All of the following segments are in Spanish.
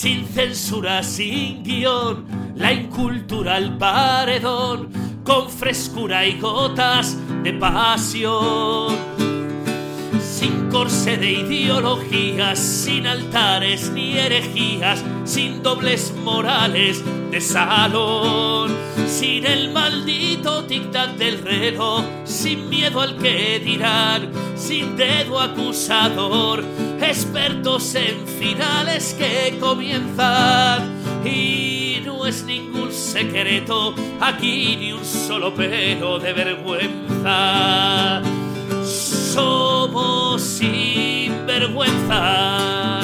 sin censura, sin guion, la incultura al paredón, con frescura y gotas de pasión. Sin corsé de ideologías, sin altares ni herejías, sin dobles morales de salón, sin el maldito tic-tac del reloj, sin miedo al que dirán, sin dedo acusador, expertos en finales que comienzan. Y no es ningún secreto, aquí ni un solo pelo de vergüenza. Somos sinvergüenzas.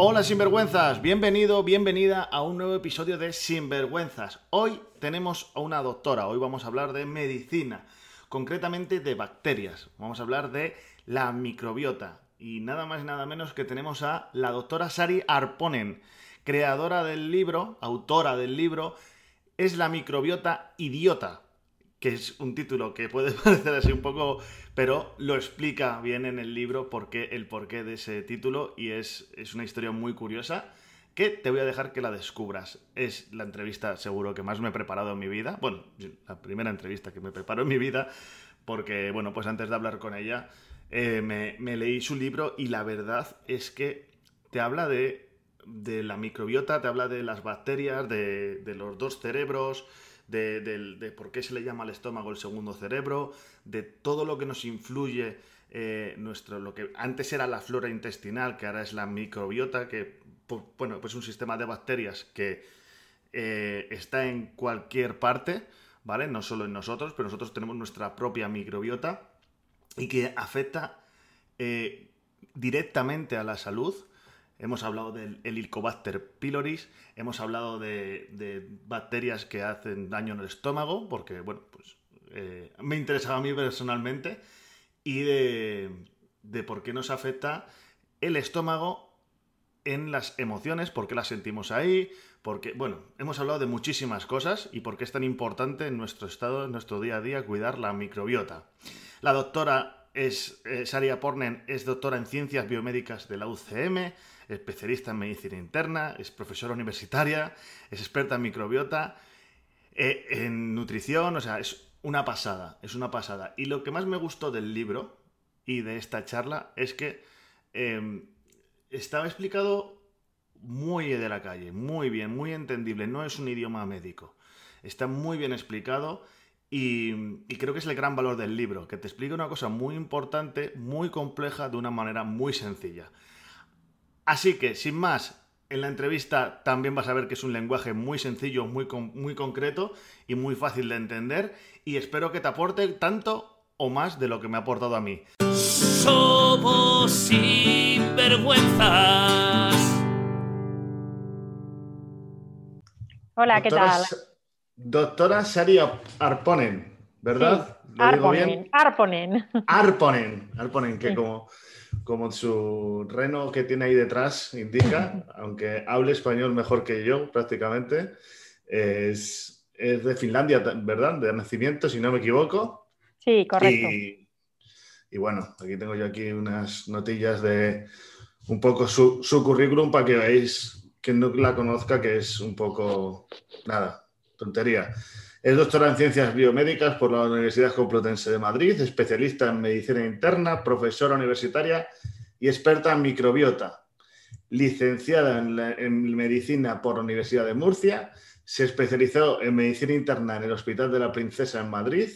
Hola sinvergüenzas, bienvenido, bienvenida a un nuevo episodio de Sinvergüenzas. Hoy tenemos a una doctora, hoy vamos a hablar de medicina, concretamente de bacterias. Vamos a hablar de la microbiota y nada más y nada menos que tenemos a la doctora Sari Arponen, creadora del libro, autora del libro, es la microbiota idiota que es un título que puede parecer así un poco, pero lo explica bien en el libro porque, el porqué de ese título y es, es una historia muy curiosa que te voy a dejar que la descubras. Es la entrevista seguro que más me he preparado en mi vida, bueno, la primera entrevista que me preparo en mi vida, porque, bueno, pues antes de hablar con ella eh, me, leí su libro y la verdad es que te habla de, de la microbiota, te habla de las bacterias, de, de los dos cerebros, de, por qué se le llama al estómago el segundo cerebro, de todo lo que nos influye eh, nuestro, lo que antes era la flora intestinal, que ahora es la microbiota, que bueno, pues un sistema de bacterias que eh, está en cualquier parte, ¿vale? No solo en nosotros, pero nosotros tenemos nuestra propia microbiota y que afecta eh, directamente a la salud hemos hablado del Helicobacter pylori, hemos hablado de, bacterias que hacen daño en el estómago, porque, bueno, pues eh, me interesaba a mí personalmente, y de, por qué nos afecta el estómago en las emociones, por qué las sentimos ahí, porque, bueno, hemos hablado de muchísimas cosas y por qué es tan importante en nuestro estado, en nuestro día a día, cuidar la microbiota. La doctora es, eh, Saria Pornen es doctora en Ciencias Biomédicas de la UCM, especialista en medicina interna, es profesora universitaria, es experta en microbiota, eh, en nutrición, o sea, es una pasada, es una pasada. Y lo que más me gustó del libro y de esta charla es que em, estaba explicado muy de la calle, muy bien, muy entendible, no es un idioma médico. Está muy bien explicado y, y, creo que es el gran valor del libro, que te explica una cosa muy importante, muy compleja, de una manera muy sencilla. Así que, sin más, en la entrevista también vas a ver que es un lenguaje muy sencillo, muy, muy concreto y muy fácil de entender. Y espero que te aporte tanto o más de lo que me ha aportado a mí. Somos sinvergüenzas. Hola, ¿qué tal? Doctora Sari Arponen, ¿verdad? Arponen, Arponen. Arponen, Arponen, que como como su reno que tiene ahí detrás indica, aunque hable español mejor que yo prácticamente, es, de Finlandia, ¿verdad? De nacimiento, si no me equivoco. Sí, correcto. Y, bueno, aquí tengo yo aquí unas notillas de un poco su, su currículum para que veáis, quien no la conozca, que es un poco, nada, tontería. Es doctora en Ciencias Biomédicas por la Universidad Complutense de Madrid, especialista en medicina interna, profesora universitaria y experta en microbiota. Licenciada en, medicina por la Universidad de Murcia, se especializó en medicina interna en el Hospital de la Princesa en Madrid.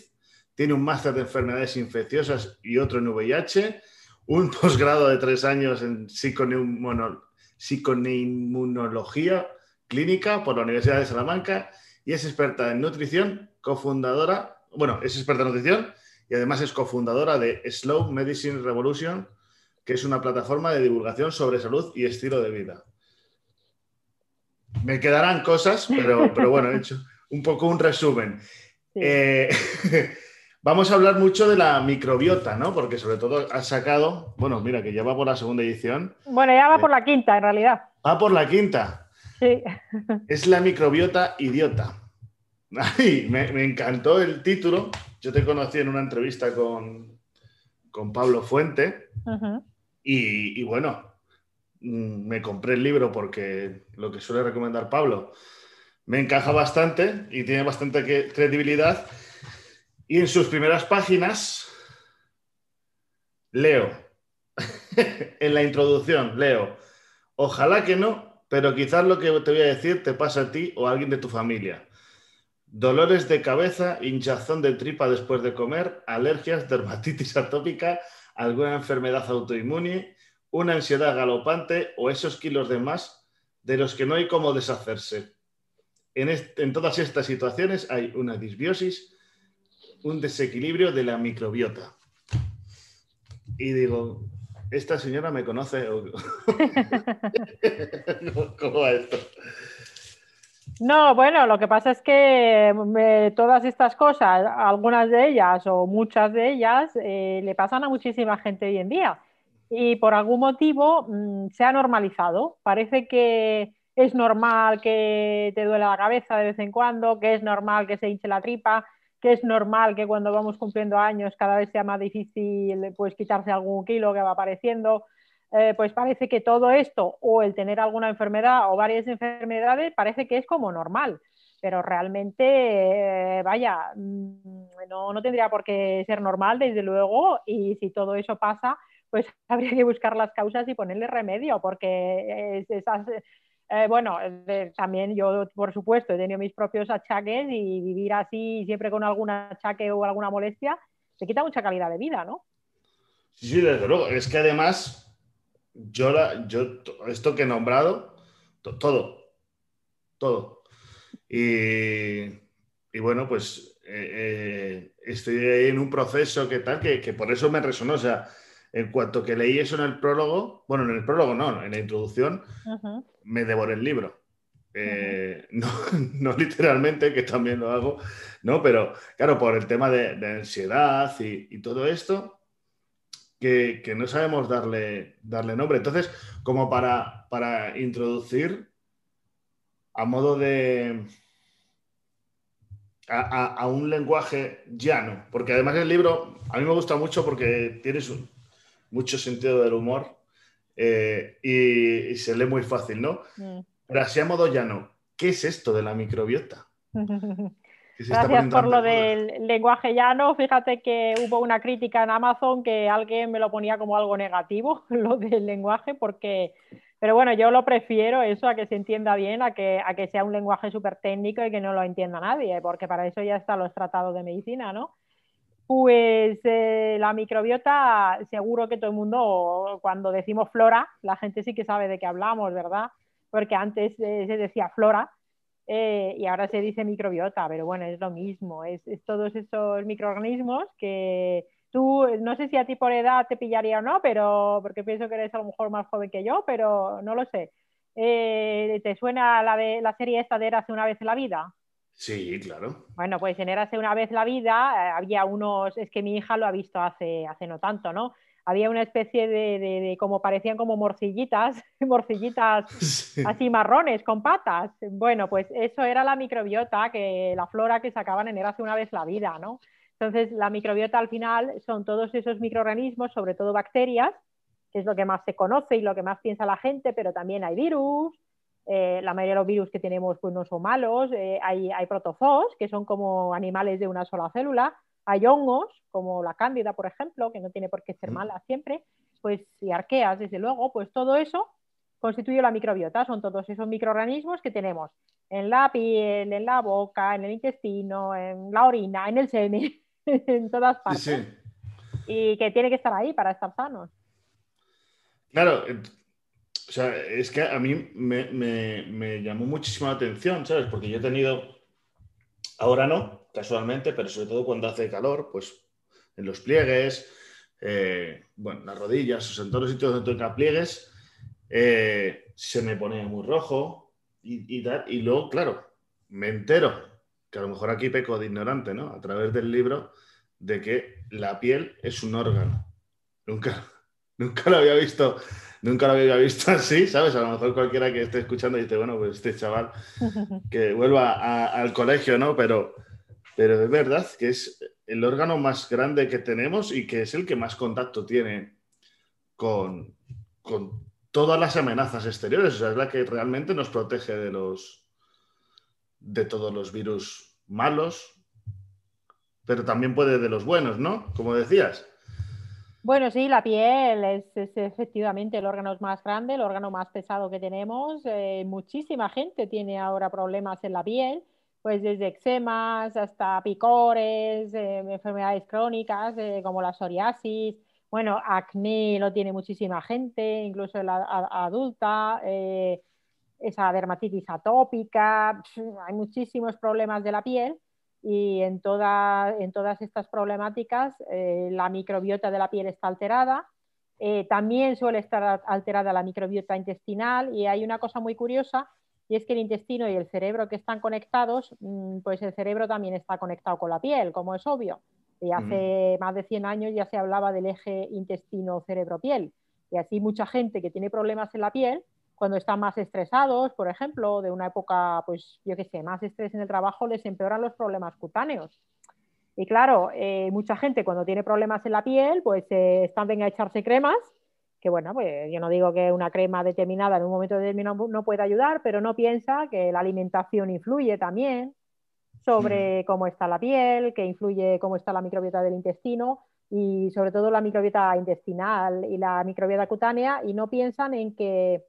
Tiene un máster de enfermedades infecciosas y otro en VIH, un posgrado de tres años en psiconeumonología clínica por la Universidad de Salamanca y es experta en nutrición, cofundadora, bueno, es experta en nutrición y además es cofundadora de Slow Medicine Revolution, que es una plataforma de divulgación sobre salud y estilo de vida. Me quedarán cosas, pero, pero bueno, he hecho un poco un resumen. Eh, vamos a hablar mucho de la microbiota, ¿no? Porque sobre todo ha sacado, bueno, mira, que ya va por la segunda edición. Bueno, ya va por la quinta, en realidad. Va por la quinta. Es la microbiota idiota. me, encantó el título. Yo te conocí en una entrevista con, con Pablo Fuente. y, bueno, mm, me compré el libro porque lo que suele recomendar Pablo me encaja bastante y tiene bastante credibilidad. Y en sus primeras páginas leo, en la introducción leo, ojalá que no, pero quizás lo que te voy a decir te pasa a ti o a alguien de tu familia. Dolores de cabeza, hinchazón de tripa después de comer, alergias, dermatitis atópica, alguna enfermedad autoinmune, una ansiedad galopante o esos kilos de más de los que no hay cómo deshacerse. En, en todas estas situaciones hay una disbiosis, un desequilibrio de la microbiota. Y digo, esta señora me conoce. ¿Cómo va esto? No, bueno, lo que pasa es que todas estas cosas, algunas de ellas o muchas de ellas, eh, le pasan a muchísima gente hoy en día. Y por algún motivo mm, se ha normalizado. Parece que es normal que te duele la cabeza de vez en cuando, que es normal que se hinche la tripa, que es normal que cuando vamos cumpliendo años cada vez sea más difícil pues quitarse algún kilo que va apareciendo. Eh, pues parece que todo esto o el tener alguna enfermedad o varias enfermedades parece que es como normal, pero realmente, eh, vaya, mm, no, no, tendría por qué ser normal, desde luego, y si todo eso pasa, pues habría que buscar las causas y ponerle remedio, porque esas, eh, bueno, también yo, por supuesto, he tenido mis propios achaques y vivir así siempre con algún achaque o alguna molestia, te quita mucha calidad de vida, ¿no? Sí, desde luego. Es que además yo, la, yo esto que he nombrado, todo, todo. Y, bueno, pues eh, eh, estoy ahí en un proceso que tal, que, por eso me resonó. O sea, en cuanto que leí eso en el prólogo, bueno, en el prólogo no, en la introducción, me devoré el libro. Eh, no, literalmente, que también lo hago, no, pero claro, por el tema de, ansiedad y, todo esto, que, no sabemos darle, darle nombre. Entonces, como para, para introducir a modo de... A, un lenguaje llano, porque además el libro a mí me gusta mucho porque tiene mucho sentido del humor eh, y, se lee muy fácil, ¿no? Mm. Pero así a modo llano, ¿qué es esto de la microbiota? Gracias por lo del lenguaje llano. Fíjate que hubo una crítica en Amazon que alguien me lo ponía como algo negativo, lo del lenguaje, porque, pero bueno, yo lo prefiero eso a que se entienda bien, a que, a que sea un lenguaje súper técnico y que no lo entienda nadie, porque para eso ya están los tratados de medicina, ¿no? Pues eh, la microbiota, seguro que todo el mundo, cuando decimos flora, la gente sí que sabe de qué hablamos, ¿verdad? Porque antes eh, se decía flora eh, y ahora se dice microbiota, pero bueno, es lo mismo, es, todos esos microorganismos que tú, no sé si a ti por edad te pillaría o no, pero porque pienso que eres a lo mejor más joven que yo, pero no lo sé. Eh, ¿Te suena la, de, la serie esta de una vez en la vida? Sí, claro. Bueno, pues en Érase una vez la vida eh, había unos, es que mi hija lo ha visto hace, hace no tanto, ¿no? había una especie de, como parecían como morcillitas, morcillitas así marrones con patas. Bueno, pues eso era la microbiota, que la flora que sacaban en hace una vez la vida, ¿no? Entonces, la microbiota al final son todos esos microorganismos, sobre todo bacterias, que es lo que más se conoce y lo que más piensa la gente, pero también hay virus, eh, la mayoría de los virus que tenemos pues no son malos, eh, hay, hay protozoos, que son como animales de una sola célula, hay hongos, como la cándida, por ejemplo, que no tiene por qué ser mala siempre, pues y arqueas, desde luego, pues todo eso constituye la microbiota, son todos esos microorganismos que tenemos en la piel, en la boca, en el intestino, en la orina, en el semen, en todas partes. Y que tiene que estar ahí para estar sanos. Claro, o sea, es que a mí me, llamó muchísimo la atención, ¿sabes? Porque yo he tenido, ahora no, casualmente, pero sobre todo cuando hace calor, pues en los pliegues, eh, bueno, las rodillas, o en todos los sitios donde toca pliegues, eh, se me pone muy rojo y, y, y luego, claro, me entero, que a lo mejor aquí peco de ignorante, ¿no? A través del libro, de que la piel es un órgano. Nunca, nunca lo había visto nunca lo había visto así, ¿sabes? A lo mejor cualquiera que esté escuchando dice, bueno, pues este chaval que vuelva al colegio, ¿no? Pero pero es verdad que es el órgano más grande que tenemos y que es el que más contacto tiene con, todas las amenazas exteriores, o sea, es la que realmente nos protege de los de todos los virus malos, pero también puede de los buenos, ¿no? Como decías. Bueno, sí, la piel es, efectivamente el órgano más grande, el órgano más pesado que tenemos. Eh, muchísima gente tiene ahora problemas en la piel, pues desde eczemas hasta picores, eh, enfermedades crónicas eh, como la psoriasis. Bueno, acné lo tiene muchísima gente, incluso la adulta, esa dermatitis atópica. Hay muchísimos problemas de la piel y en, en todas estas problemáticas eh, la microbiota de la piel está alterada. Eh, también suele estar alterada la microbiota intestinal y hay una cosa muy curiosa y es que el intestino y el cerebro que están conectados, mm, pues el cerebro también está conectado con la piel, como es obvio. Y hace más de 100 años ya se hablaba del eje intestino-cerebro-piel. Y así mucha gente que tiene problemas en la piel cuando están más estresados, por ejemplo, de una época, pues yo qué sé, más estrés en el trabajo, les empeoran los problemas cutáneos. Y claro, eh, mucha gente cuando tiene problemas en la piel, pues eh, están venga a echarse cremas, que bueno, pues yo no digo que una crema determinada en un momento determinado no pueda ayudar, pero no piensa que la alimentación influye también sobre mm. cómo está la piel, que influye cómo está la microbiota del intestino y sobre todo la microbiota intestinal y la microbiota cutánea y no piensan en que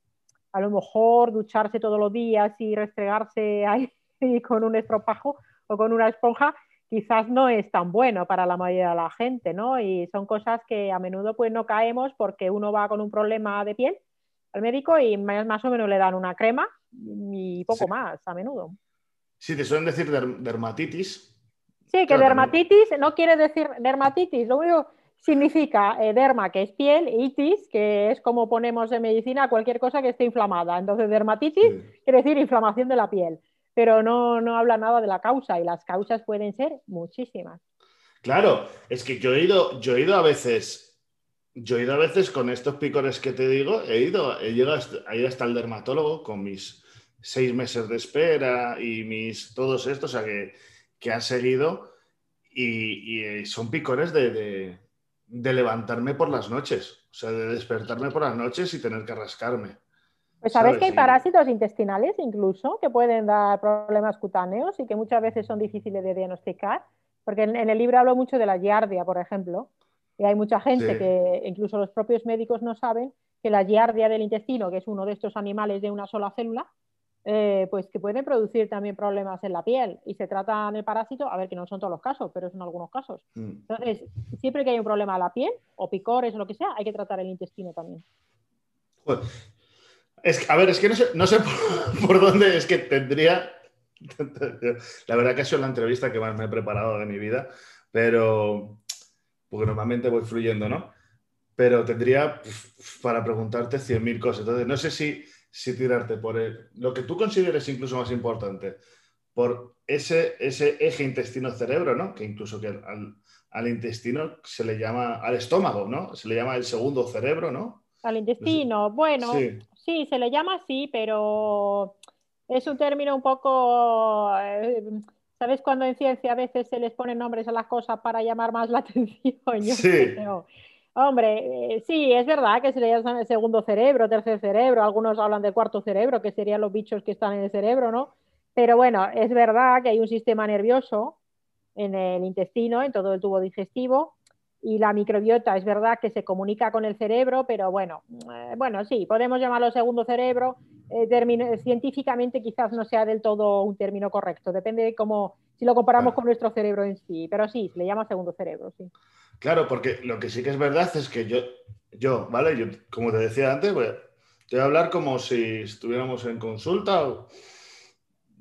a lo mejor ducharse todos los días y restregarse ahí con un estropajo o con una esponja quizás no es tan bueno para la mayoría de la gente, ¿no? Y son cosas que a menudo pues no caemos porque uno va con un problema de piel al médico y más, o menos le dan una crema y poco más a menudo. Sí, te suelen decir dermatitis. Sí, que dermatitis no quiere decir dermatitis, lo único significa eh, derma, que es piel, itis, que es como ponemos en medicina cualquier cosa que esté inflamada. Entonces, dermatitis quiere decir inflamación de la piel, pero no, no habla nada de la causa y las causas pueden ser muchísimas. Claro, es que yo he ido, yo he ido a veces, yo he ido a veces con estos picores que te digo, he ido, he llegado hasta, hasta el dermatólogo con mis seis meses de espera y mis todos estos, o sea que, que han seguido y, eh, son picores de de levantarme por las noches, o sea, de despertarme por las noches y tener que rascarme. Pues sabes que hay parásitos intestinales incluso que pueden dar problemas cutáneos y que muchas veces son difíciles de diagnosticar, porque en, el libro hablo mucho de la giardia, por ejemplo, y hay mucha gente que incluso los propios médicos no saben que la giardia del intestino, que es uno de estos animales de una sola célula, eh, pues que pueden producir también problemas en la piel y se tratan el parásito, a ver que no son todos los casos, pero son algunos casos. Mm. Entonces, siempre que hay un problema a la piel o picores o lo que sea, hay que tratar el intestino también. Es, a ver, es que no sé, por, dónde es que tendría. La verdad que ha sido la entrevista que más me he preparado de mi vida, pero. Porque normalmente voy fluyendo, ¿no? Pero tendría para preguntarte 100.000 cosas. Entonces, no sé si si tirarte por lo que tú consideres incluso más importante, por ese, ese eje intestino-cerebro, ¿no? Que incluso que al, intestino se le llama, al estómago, ¿no? Se le llama el segundo cerebro, ¿no? Al intestino, bueno, sí. se le llama así, pero es un término un poco... Eh, ¿Sabes cuando en ciencia a veces se les ponen nombres a las cosas para llamar más la atención? sí. Hombre, eh, sí, es verdad que se le llama el segundo cerebro, tercer cerebro, algunos hablan de cuarto cerebro, que serían los bichos que están en el cerebro, ¿no? Pero bueno, es verdad que hay un sistema nervioso en el intestino, en todo el tubo digestivo, y la microbiota es verdad que se comunica con el cerebro, pero bueno, eh, bueno, sí, podemos llamarlo segundo cerebro. Eh, científicamente quizás no sea del todo un término correcto, depende de cómo, si lo comparamos con nuestro cerebro en sí, pero sí, se le llama segundo cerebro, sí. Claro, porque lo que sí que es verdad es que yo, yo ¿vale? Yo, como te decía antes, voy te voy a hablar como si estuviéramos en consulta.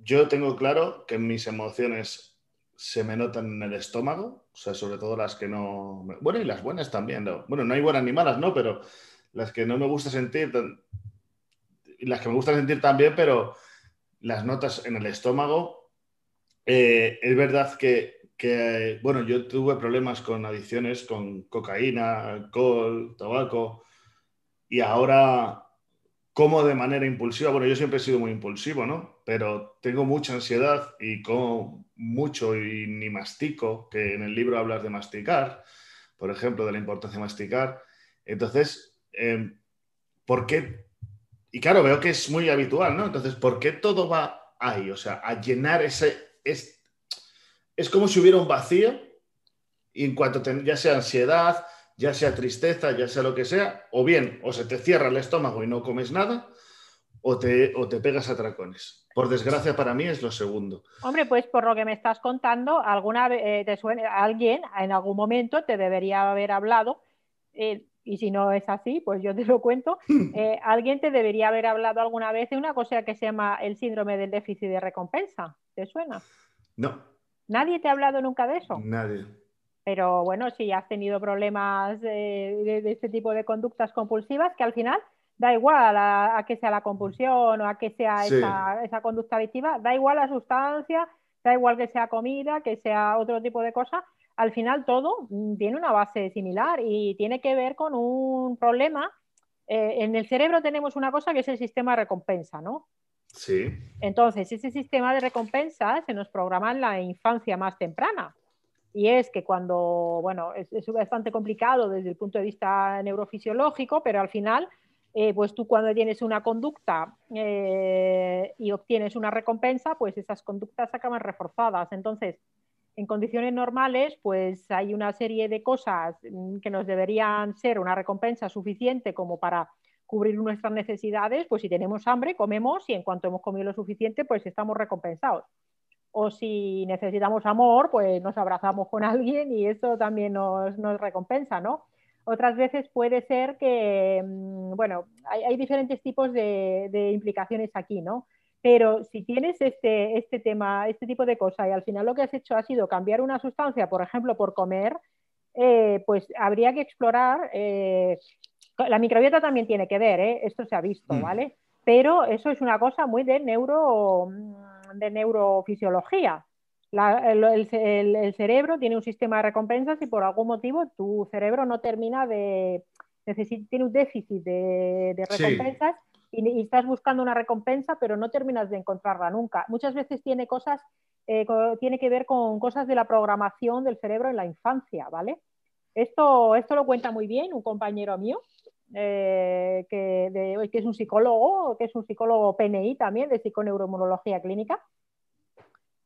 Yo tengo claro que mis emociones se me notan en el estómago, o sea, sobre todo las que no... Bueno, y las buenas también, ¿no? Bueno, no hay buenas ni malas, ¿no? Pero las que no me gusta sentir, las que me gusta sentir también, pero las notas en el estómago. Eh, es verdad que que, bueno, yo tuve problemas con adicciones, con cocaína, alcohol, tabaco, y ahora como de manera impulsiva, bueno, yo siempre he sido muy impulsivo, ¿no? Pero tengo mucha ansiedad y como mucho y ni mastico, que en el libro hablas de masticar, por ejemplo, de la importancia de masticar. Entonces, em, ¿por qué y claro, veo que es muy habitual, ¿no? Entonces, ¿por qué todo va ahí? O sea, a llenar ese... Es, es como si hubiera un vacío y en cuanto ya sea ansiedad, ya sea tristeza, ya sea lo que sea, o bien o se te cierra el estómago y no comes nada, o te, o te pegas a tracones. Por desgracia para mí es lo segundo. Hombre, pues por lo que me estás contando, alguna eh, te suena, alguien en algún momento te debería haber hablado eh, y si no es así, pues yo te lo cuento, eh, alguien te debería haber hablado alguna vez de una cosa que se llama el síndrome del déficit de recompensa. ¿Te suena? No. ¿Nadie te ha hablado nunca de eso? Nadie. Pero bueno, si has tenido problemas de, este tipo de conductas compulsivas, que al final da igual a, que sea la compulsión o a que sea esa, esa conducta adictiva, da igual la sustancia, da igual que sea comida, que sea otro tipo de cosa, al final todo mm, tiene una base similar y tiene que ver con un problema. Eh, en el cerebro tenemos una cosa que es el sistema de recompensa, ¿no? Sí. Entonces, ese sistema de recompensa se nos programa en la infancia más temprana. Y es que cuando, bueno, es, bastante complicado desde el punto de vista neurofisiológico, pero al final, eh, pues tú cuando tienes una conducta eh, y obtienes una recompensa, pues esas conductas acaban reforzadas. Entonces, en condiciones normales, pues hay una serie de cosas mm, que nos deberían ser una recompensa suficiente como para cubrir nuestras necesidades, pues si tenemos hambre, comemos y en cuanto hemos comido lo suficiente, pues estamos recompensados. O si necesitamos amor, pues nos abrazamos con alguien y eso también nos, recompensa, ¿no? Otras veces puede ser que, mm, bueno, hay, diferentes tipos de, de implicaciones aquí, ¿no? Pero si tienes este, este tema, este tipo de cosas y al final lo que has hecho ha sido cambiar una sustancia, por ejemplo, por comer, eh, pues habría que explorar. Eh, la microbiota también tiene que ver, ¿eh? esto se ha visto, mm. ¿vale? Pero eso es una cosa muy de, neuro, de neurofisiología. el, cerebro tiene un sistema de recompensas y por algún motivo tu cerebro no termina de. tiene un déficit de, recompensas y, estás buscando una recompensa, pero no terminas de encontrarla nunca. Muchas veces tiene cosas, eh, tiene que ver con cosas de la programación del cerebro en la infancia, ¿vale? Esto, esto lo cuenta muy bien un compañero mío, eh, que, que, es un psicólogo, que es un psicólogo PNI también, de psiconeuroinmunología clínica,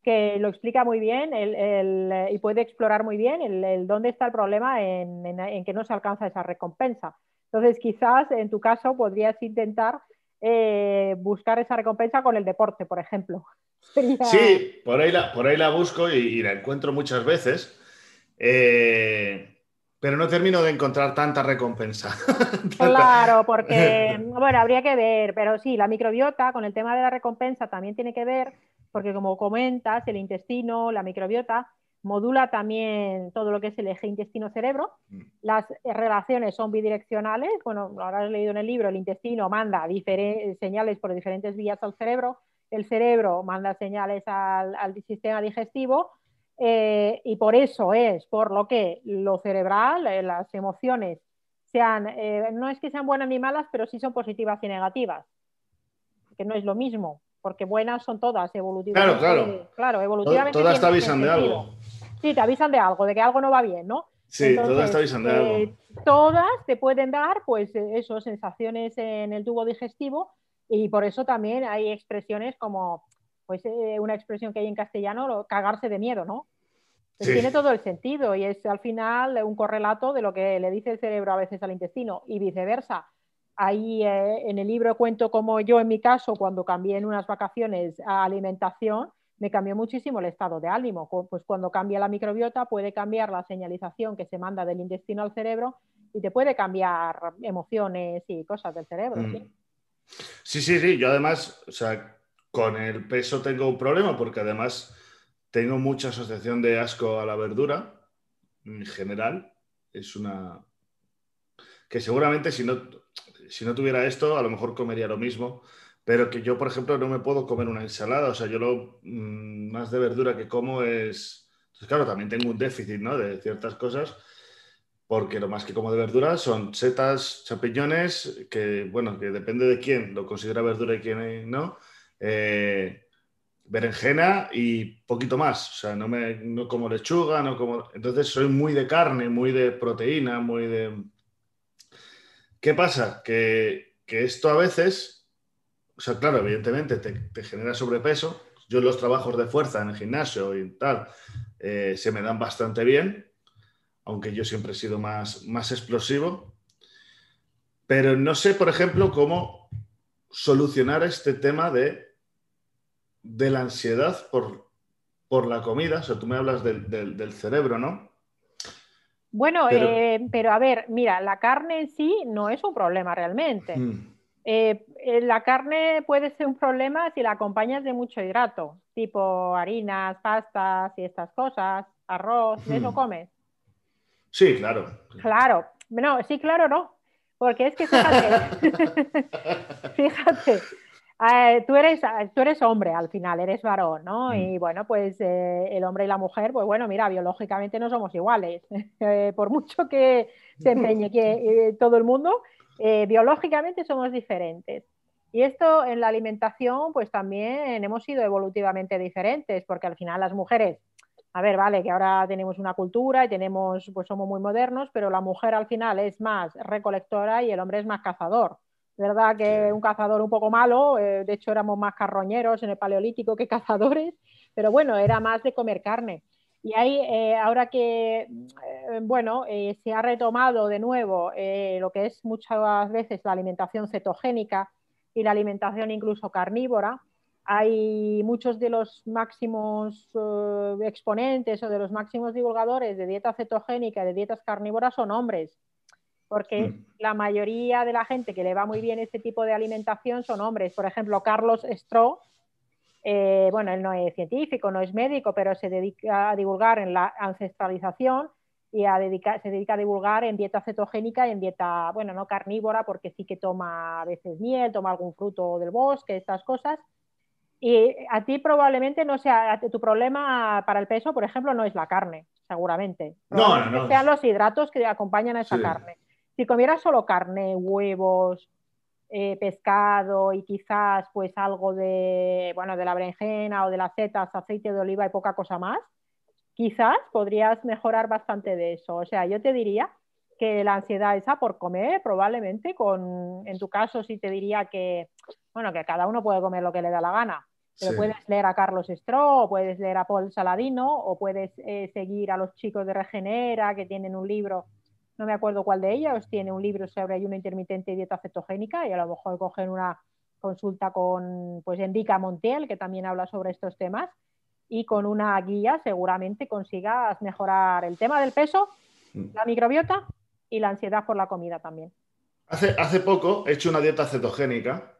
que lo explica muy bien y puede explorar muy bien el, dónde está el problema en, en, que no se alcanza esa recompensa. Entonces, quizás en tu caso podrías intentar eh, buscar esa recompensa con el deporte, por ejemplo. Sí, por ahí la, por ahí la busco y, la encuentro muchas veces, eh, pero no termino de encontrar tanta recompensa. claro, porque, bueno, habría que ver, pero sí, la microbiota con el tema de la recompensa también tiene que ver, porque como comentas, el intestino, la microbiota, modula también todo lo que es el eje intestino-cerebro. Mm. Las relaciones son bidireccionales. Bueno, lo habrás leído en el libro, el intestino manda señales por diferentes vías al cerebro, el cerebro manda señales al, sistema digestivo eh, y por eso es por lo que lo cerebral, eh, las emociones, sean, eh, no es que sean buenas ni malas, pero sí son positivas y negativas, que no es lo mismo porque buenas son todas evolutivamente. Claro, claro. Claro, evolutivamente. Todas te avisan de algo. Sí, te avisan de algo, de que algo no va bien, ¿no? Sí, todas te avisan de algo. Eh, todas te pueden dar, pues, eh, eso, sensaciones en el tubo digestivo y por eso también hay expresiones como, pues, eh, una expresión que hay en castellano, cagarse de miedo, ¿no? Pues tiene todo el sentido y es al final un correlato de lo que le dice el cerebro a veces al intestino y viceversa. Ahí en el libro cuento cómo yo en mi caso, cuando cambié en unas vacaciones a alimentación, me cambió muchísimo el estado de ánimo. Pues cuando cambia la microbiota puede cambiar la señalización que se manda del intestino al cerebro y te puede cambiar emociones y cosas del cerebro. Mm. ¿sí? sí, sí, Yo además, o sea, con el peso tengo un problema porque además tengo mucha asociación de asco a la verdura en general. Es una... que seguramente si no, si no tuviera esto, a lo mejor comería lo mismo pero que yo, por ejemplo, no me puedo comer una ensalada, o sea, yo lo mm, más de verdura que como es... Entonces, claro, también tengo un déficit, ¿no? De ciertas cosas, porque lo más que como de verdura son setas, champiñones, que, bueno, que depende de quién lo considera verdura y quién no, eh, berenjena y poquito más, o sea, no, me, no como lechuga, no como... Entonces, soy muy de carne, muy de proteína, muy de... ¿Qué pasa? Que, que esto a veces o sea, claro, evidentemente te, genera sobrepeso. Yo los trabajos de fuerza en el gimnasio y tal eh, se me dan bastante bien, aunque yo siempre he sido más, más explosivo. Pero no sé, por ejemplo, cómo solucionar este tema de, de la ansiedad por, por la comida. O sea, tú me hablas del, cerebro, ¿no? Bueno, eh, pero... a ver, mira, la carne en sí no es un problema realmente. Mm. Eh, eh, la carne puede ser un problema si la acompañas de mucho hidrato, tipo harinas, pastas y estas cosas, arroz, ¿de eso mm. comes? Sí, claro. Claro, no, sí, claro, no. Porque es que fíjate, fíjate, eh, tú, eres, tú eres hombre al final, eres varón, ¿no? Mm. Y bueno, pues eh, el hombre y la mujer, pues bueno, mira, biológicamente no somos iguales. Por mucho que se empeñe que todo el mundo, biológicamente somos diferentes. Y esto en la alimentación, pues también hemos sido evolutivamente diferentes, porque al final las mujeres a ver, vale, que ahora tenemos una cultura y tenemos, pues somos muy modernos, pero la mujer al final es más recolectora y el hombre es más cazador. ¿Verdad que un cazador un poco malo? Eh, de hecho, éramos más carroñeros en el paleolítico que cazadores, pero bueno, era más de comer carne. Y ahí, eh, ahora que, eh, bueno, se ha retomado de nuevo lo que es muchas veces la alimentación cetogénica y la alimentación incluso carnívora, hay muchos de los máximos eh, exponentes o de los máximos divulgadores de dieta cetogénica y de dietas carnívoras son hombres, porque mm. la mayoría de la gente que le va muy bien este tipo de alimentación son hombres. Por ejemplo, Carlos Stroh, eh, bueno, él no es científico, no es médico, pero se dedica a divulgar en la ancestralización y se dedica a divulgar en dieta cetogénica y en dieta, bueno, no carnívora, porque sí que toma a veces miel, toma algún fruto del bosque, estas cosas y a ti probablemente no sea, tu problema para el peso, por ejemplo, no es la carne, seguramente. No, no, no. Sean los hidratos que acompañan a esa carne. Si comieras solo carne, huevos, eh, pescado y quizás pues algo de, bueno, de la berenjena o de las setas, aceite de oliva y poca cosa más, quizás podrías mejorar bastante de eso. O sea, yo te diría que la ansiedad esa por comer, probablemente, con, en tu caso sí te diría que, bueno, que cada uno puede comer lo que le da la gana, pero puedes leer a Carlos Stroh, o puedes leer a Paul Saladino, o puedes eh, seguir a los chicos de Regenera, que tienen un libro, no me acuerdo cuál de ellos, tiene un libro sobre ayuno intermitente y dieta cetogénica, y a lo mejor cogen una consulta con, pues, Enrica Montiel, que también habla sobre estos temas, y con una guía seguramente consigas mejorar el tema del peso, mm. la microbiota y la ansiedad por la comida también. Hace, hace poco he hecho una dieta cetogénica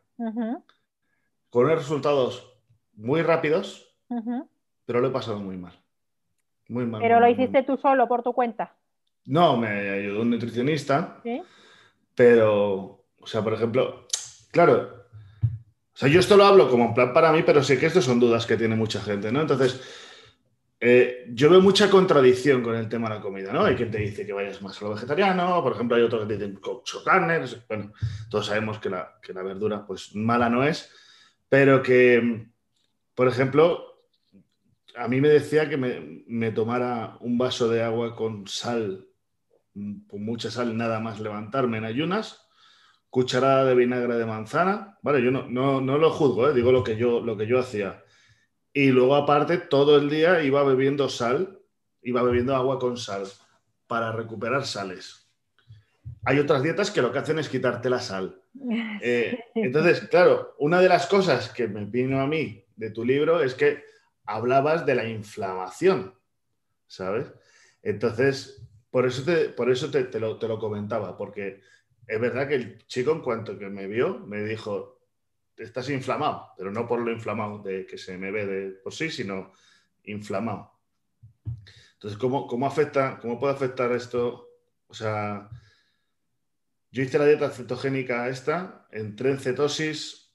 con unos resultados muy rápidos, pero lo he pasado muy mal. Muy mal. ¿Pero lo hiciste tú solo por tu cuenta? No, me ayudó un nutricionista. ¿Sí? Pero, o sea, por ejemplo, claro, o sea, yo esto lo hablo como en plan para mí, pero sé que estas son dudas que tiene mucha gente, ¿no? Entonces, eh, yo veo mucha contradicción con el tema de la comida, ¿no? Hay quien te dice que vayas más a lo vegetariano, por ejemplo, hay otros que te dicen cocho carne, bueno, todos sabemos que la, que la verdura pues mala no es, pero que, por ejemplo, a mí me decía que me, me tomara un vaso de agua con sal, con mucha sal, nada más levantarme en ayunas, cucharada de vinagre de manzana, vale, yo no, no, no lo juzgo, ¿eh? digo lo que yo, lo que yo hacía y luego aparte todo el día iba bebiendo sal, iba bebiendo agua con sal para recuperar sales. Hay otras dietas que lo que hacen es quitarte la sal. Eh, entonces, claro, una de las cosas que me vino a mí de tu libro es que hablabas de la inflamación, ¿sabes? Entonces, por eso te, por eso te, lo, te lo comentaba, porque es verdad que el chico en cuanto que me vio me dijo, estás inflamado, pero no por lo inflamado de que se me ve de por sí, sino inflamado. Entonces, ¿cómo, cómo afecta, cómo puede afectar esto? O sea, yo hice la dieta cetogénica esta, entré en cetosis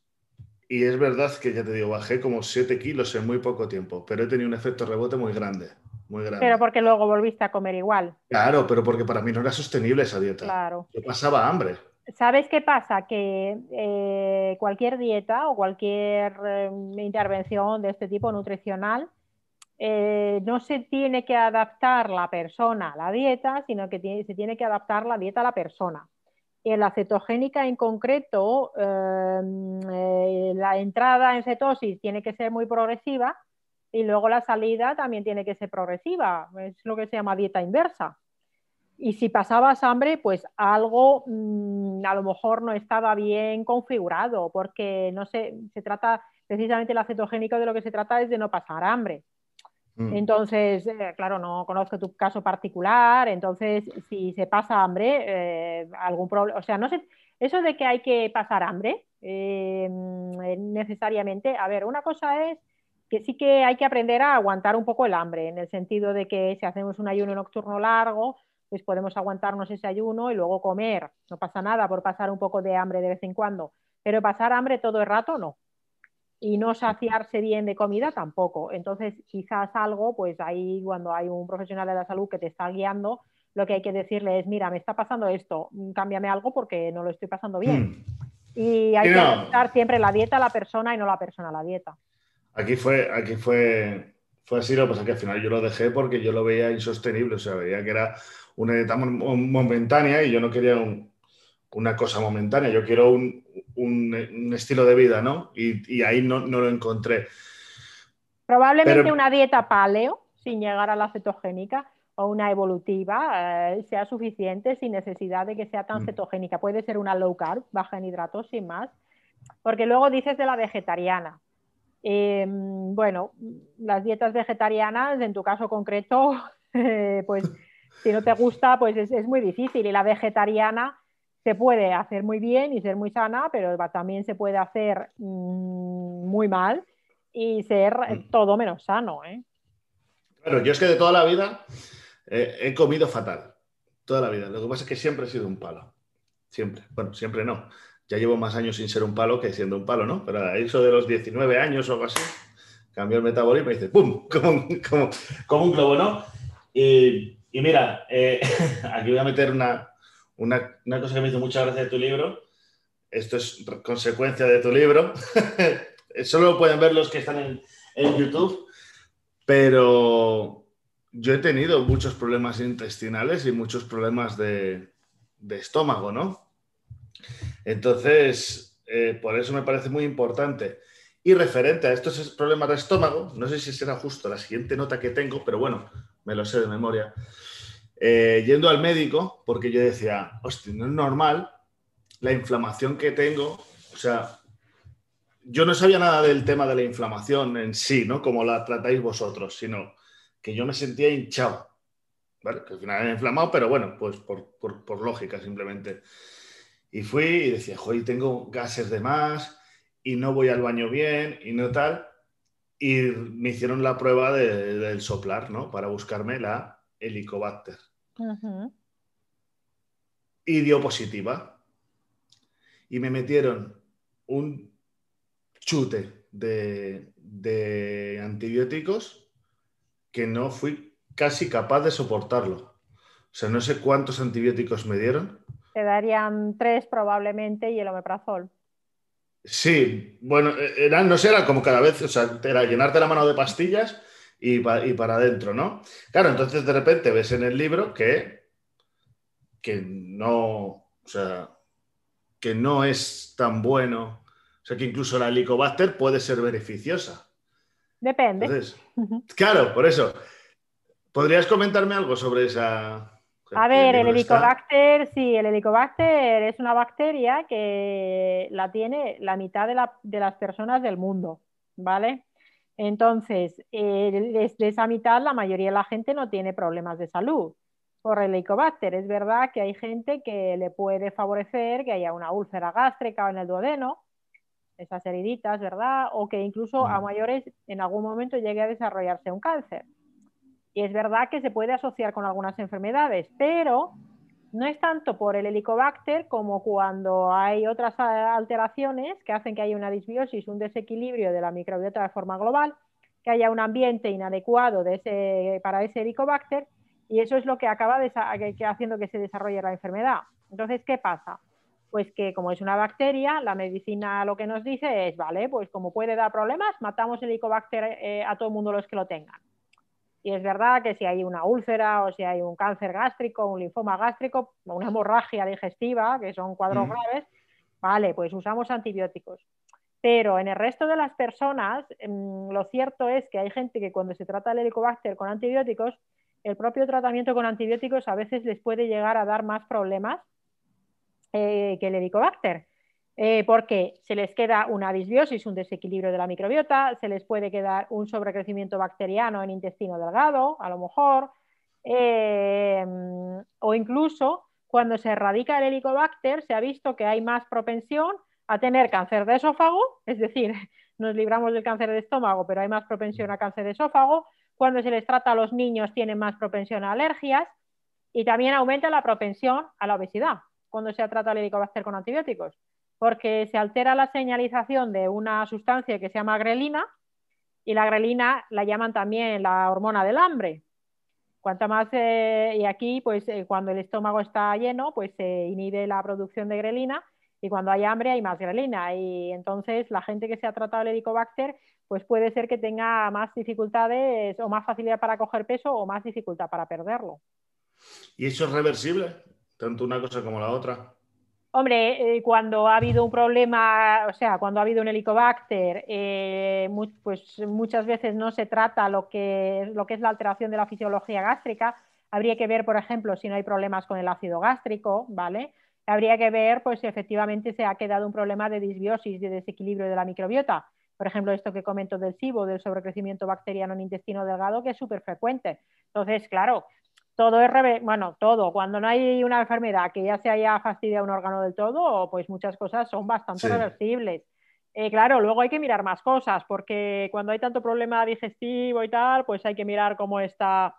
y es verdad que ya te digo, bajé como 7 kilos en muy poco tiempo, pero he tenido un efecto rebote muy grande. Muy grande. Pero porque luego volviste a comer igual. Claro, pero porque para mí no era sostenible esa dieta. Claro. Yo pasaba hambre. ¿Sabes qué pasa? Que eh, cualquier dieta o cualquier em, intervención de este tipo nutricional eh, no se tiene que adaptar la persona a la dieta, sino que se tiene que adaptar la dieta a la persona. en la cetogénica en concreto, eh, la entrada en cetosis tiene que ser muy progresiva y luego la salida también tiene que ser progresiva. Es lo que se llama dieta inversa. Y si pasabas hambre, pues algo mm, a lo mejor no estaba bien configurado, porque no sé, se trata precisamente la cetogénica de lo que se trata es de no pasar hambre. Mm. Entonces, eh, claro, no conozco tu caso particular, entonces si se pasa hambre, eh, algún problema, o sea, no sé, eso de que hay que pasar hambre eh, necesariamente, a ver, una cosa es que sí que hay que aprender a aguantar un poco el hambre, en el sentido de que si hacemos un ayuno nocturno largo, pues podemos aguantarnos ese ayuno y luego comer, no pasa nada por pasar un poco de hambre de vez en cuando, pero pasar hambre todo el rato no y no saciarse bien de comida tampoco. Entonces, quizás algo, pues ahí cuando hay un profesional de la salud que te está guiando, lo que hay que decirle es, mira, me está pasando esto, cámbiame algo porque no lo estoy pasando bien. Hmm. Y hay que adaptar siempre la dieta a la persona y no la persona a la dieta. Aquí fue, aquí fue, fue así, lo que pasa que al final yo lo dejé porque yo lo veía insostenible, o sea, veía que era una dieta momentánea y yo no quería una cosa momentánea, yo quiero un, un, estilo de vida, ¿no? Y, ahí no, lo encontré. Probablemente una dieta paleo, sin llegar a la cetogénica, o una evolutiva, eh, sea suficiente sin necesidad de que sea tan mm. cetogénica. Puede ser una low carb, baja en hidratos, sin más. Porque luego dices de la vegetariana. Em, bueno, las dietas vegetarianas, en tu caso concreto, eh, pues si no te gusta, pues es, es, muy difícil. Y la vegetariana, se puede hacer muy bien y ser muy sana, pero también se puede hacer mm, muy mal y ser mm. todo menos sano. ¿eh? Claro, yo es que de toda la vida eh, he comido fatal. Toda la vida. Lo que pasa es que siempre he sido un palo. Siempre. Bueno, siempre no. Ya llevo más años sin ser un palo que siendo un palo, ¿no? Pero a eso de los 19 años o algo así, cambió el metabolismo y dice ¡pum! Como, un globo, ¿no? Y, mira, eh, aquí voy a meter una, una, cosa que me hizo mucha gracia de tu libro, esto es consecuencia de tu libro, solo lo pueden ver los que están en, YouTube, pero yo he tenido muchos problemas intestinales y muchos problemas de, estómago, ¿no? Entonces, eh, por eso me parece muy importante. Y referente a estos problemas de estómago, no sé si será justo la siguiente nota que tengo, pero bueno, me lo sé de memoria. Eh, yendo al médico, porque yo decía, hostia, no es normal la inflamación que tengo, o sea, yo no sabía nada del tema de la inflamación en sí, ¿no? Como la tratáis vosotros, sino que yo me sentía hinchado, ¿vale? Que al final era inflamado, pero bueno, pues por, lógica simplemente. Y fui y decía, joder, tengo gases de más y no voy al baño bien y no tal. Y me hicieron la prueba del soplar, ¿no? Para buscarme la helicobacter. Y dio positiva. Y me metieron un chute de, antibióticos que no fui casi capaz de soportarlo. O sea, no sé cuántos antibióticos me dieron. Te darían tres probablemente y el omeprazol. Sí, bueno, e, era, no sé, era como cada vez, o sea, era llenarte la mano de pastillas y, para adentro, ¿no? Claro, entonces de repente ves en el libro que, que no, o sea, que no es tan bueno, o sea, que incluso la Helicobacter puede ser beneficiosa. Depende. claro, por eso. ¿Podrías comentarme algo sobre esa... A ver, el Helicobacter, sí, el Helicobacter es una bacteria que la tiene la mitad de, de las personas del mundo, ¿vale? Entonces, desde esa mitad, la mayoría de la gente no tiene problemas de salud por el Helicobacter. Es verdad que hay gente que le puede favorecer que haya una úlcera gástrica o en el duodeno, esas heriditas, ¿verdad? O que incluso a mm. mayores en algún momento llegue a desarrollarse un cáncer. Y es verdad que se puede asociar con algunas enfermedades, pero no es tanto por el helicobacter como cuando hay otras alteraciones que hacen que haya una disbiosis, un desequilibrio de la microbiota de forma global, que haya un ambiente inadecuado para ese helicobacter y eso es lo que acaba haciendo que se desarrolle la enfermedad. Entonces, ¿qué pasa? Pues que como es una bacteria, la medicina lo que nos dice es, vale, pues como puede dar problemas, matamos el helicobacter eh, a todo el mundo los que lo tengan. Y es verdad que si hay una úlcera o si hay un cáncer gástrico, un linfoma gástrico, o una hemorragia digestiva, que son cuadros graves, vale, pues usamos antibióticos. Pero en el resto de las personas, mm, lo cierto es que hay gente que cuando se trata el helicobacter con antibióticos, el propio tratamiento con antibióticos a veces les puede llegar a dar más problemas eh, que el helicobacter. Eh, porque se les queda una disbiosis, un desequilibrio de la microbiota, se les puede quedar un sobrecrecimiento bacteriano en intestino delgado, a lo mejor, eh, o incluso cuando se erradica el helicobacter se ha visto que hay más propensión a tener cáncer de esófago, es decir, nos libramos del cáncer de estómago, pero hay más propensión a cáncer de esófago, cuando se les trata a los niños tienen más propensión a alergias y también aumenta la propensión a la obesidad cuando se trata el helicobacter con antibióticos porque se altera la señalización de una sustancia que se llama grelina y la grelina la llaman también la hormona del hambre. Cuanto más, eh, y aquí, pues eh, cuando el estómago está lleno, pues se inhibe la producción de grelina y cuando hay hambre hay más grelina. Y entonces la gente que se ha tratado el helicobacter, pues puede ser que tenga más dificultades o más facilidad para coger peso o más dificultad para perderlo. ¿Y eso es reversible? Tanto una cosa como la otra. Hombre, eh, cuando ha habido un problema, o sea, cuando ha habido un helicobacter, eh, pues muchas veces no se trata lo que, es la alteración de la fisiología gástrica. Habría que ver, por ejemplo, si no hay problemas con el ácido gástrico, ¿vale? Habría que ver pues, si efectivamente se ha quedado un problema de disbiosis, de desequilibrio de la microbiota. Por ejemplo, esto que comento del SIBO, del sobrecrecimiento bacteriano en intestino delgado, que es súper frecuente. Entonces, claro, todo es, bueno, todo, cuando no hay una enfermedad que ya se haya fastidiado un órgano del todo, pues muchas cosas son bastante reversibles. Eh, claro, luego hay que mirar más cosas, porque cuando hay tanto problema digestivo y tal, pues hay que mirar cómo está,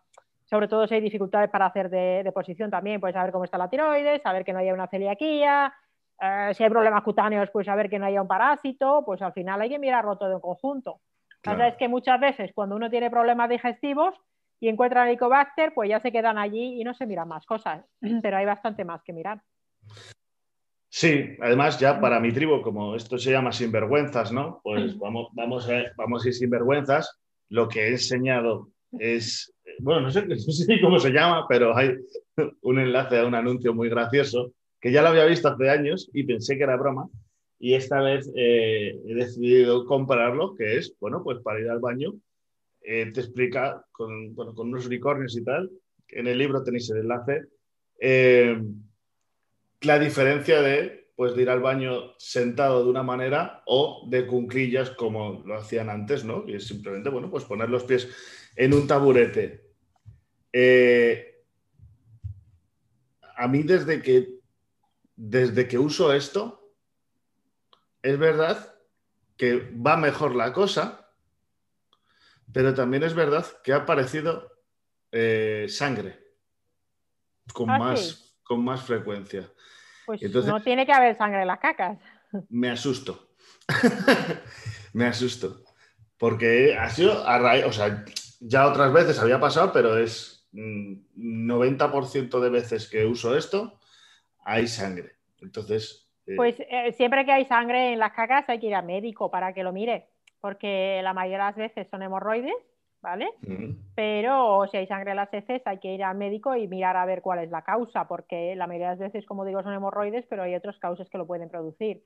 sobre todo si hay dificultades para hacer de, deposición también, pues saber cómo está la tiroides, saber que no haya una celiaquía, eh, si hay problemas cutáneos, pues saber que no haya un parásito, pues al final hay que mirarlo todo en conjunto. Claro. es que muchas veces cuando uno tiene problemas digestivos, y encuentran Helicobacter, pues ya se quedan allí y no se miran más cosas, pero hay bastante más que mirar. Sí, además ya para mi tribu, como esto se llama sinvergüenzas, ¿no? Pues vamos, vamos, a, vamos a ir sinvergüenzas. Lo que he enseñado es, bueno, no sé, no sé cómo se llama, pero hay un enlace a un anuncio muy gracioso que ya lo había visto hace años y pensé que era broma. Y esta vez eh, he decidido comprarlo, que es, bueno, pues para ir al baño eh, te explica con, unos unicornios y tal, en el libro tenéis el enlace, eh, la diferencia de, pues, ir al baño sentado de una manera o de cunclillas como lo hacían antes, ¿no? Y es simplemente, bueno, pues poner los pies en un taburete. Eh, a mí desde que, desde que uso esto, es verdad que va mejor la cosa, pero también es verdad que ha aparecido eh, sangre con, ah, más, con más frecuencia. Pues no tiene que haber sangre en las cacas. Me asusto. me asusto. Porque ha sido a raíz, o sea, ya otras veces había pasado, pero es 90% mm, de veces que uso esto, hay sangre. Entonces. Eh, pues eh, siempre que hay sangre en las cacas hay que ir al médico para que lo mire porque la mayoría de las veces son hemorroides, ¿vale? Pero si hay sangre en las heces hay que ir al médico y mirar a ver cuál es la causa, porque la mayoría de las veces, como digo, son hemorroides, pero hay otras causas que lo pueden producir.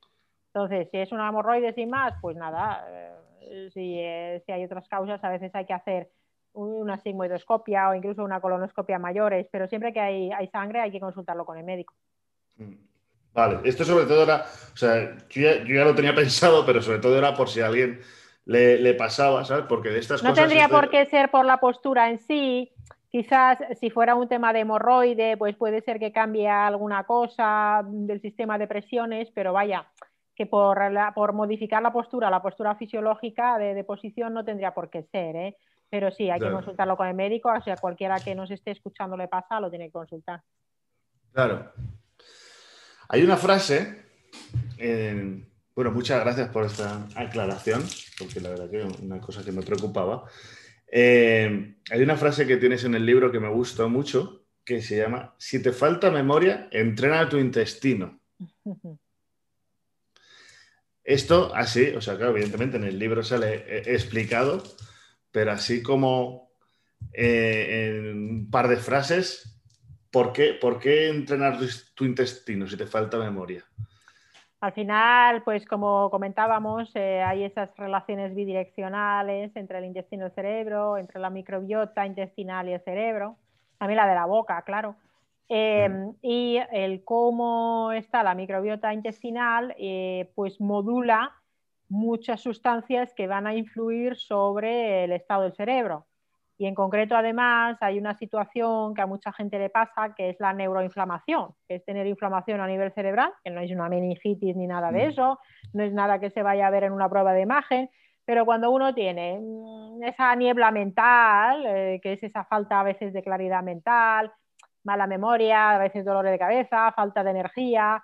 Entonces, si es una hemorroide sin más, pues nada, eh, eh, si, hay otras causas, a veces hay que hacer una sigmoidoscopia o incluso una colonoscopia mayores, pero siempre que hay, hay sangre hay que consultarlo con el médico. Vale, esto sobre todo era, o sea, yo ya, lo tenía pensado, pero sobre todo era por si alguien le, pasaba, ¿sabes? Porque de estas no cosas... No tendría por qué ser por la postura en sí. Quizás si fuera un tema de hemorroide, pues puede ser que cambie alguna cosa del sistema de presiones, pero vaya, que por, por modificar la postura, la postura fisiológica de, posición no tendría por qué ser, ¿eh? Pero sí, hay que consultarlo con el médico, o sea, cualquiera que nos esté escuchando le pasa, lo tiene que consultar. Claro. Hay una frase bueno, muchas gracias por esta aclaración, porque la verdad que es una cosa que me preocupaba. Eh, hay una frase que tienes en el libro que me gustó mucho, que se llama, si te falta memoria, entrena tu intestino. Esto así, o sea, claro, evidentemente en el libro sale explicado, pero así como eh, en un par de frases, ¿por qué, ¿por qué entrenar tu intestino si te falta memoria? Al final, pues como comentábamos, eh, hay esas relaciones bidireccionales entre el intestino y el cerebro, entre la microbiota intestinal y el cerebro, también la de la boca, claro. Em, y el cómo está la microbiota intestinal, eh, pues modula muchas sustancias que van a influir sobre el estado del cerebro. Y en concreto, además, hay una situación que a mucha gente le pasa, que es la neuroinflamación, que es tener inflamación a nivel cerebral, que no es una meningitis ni nada de mm. eso, no es nada que se vaya a ver en una prueba de imagen, pero cuando uno tiene mm, esa niebla mental, eh, que es esa falta a veces de claridad mental, mala memoria, a veces dolor de cabeza, falta de energía,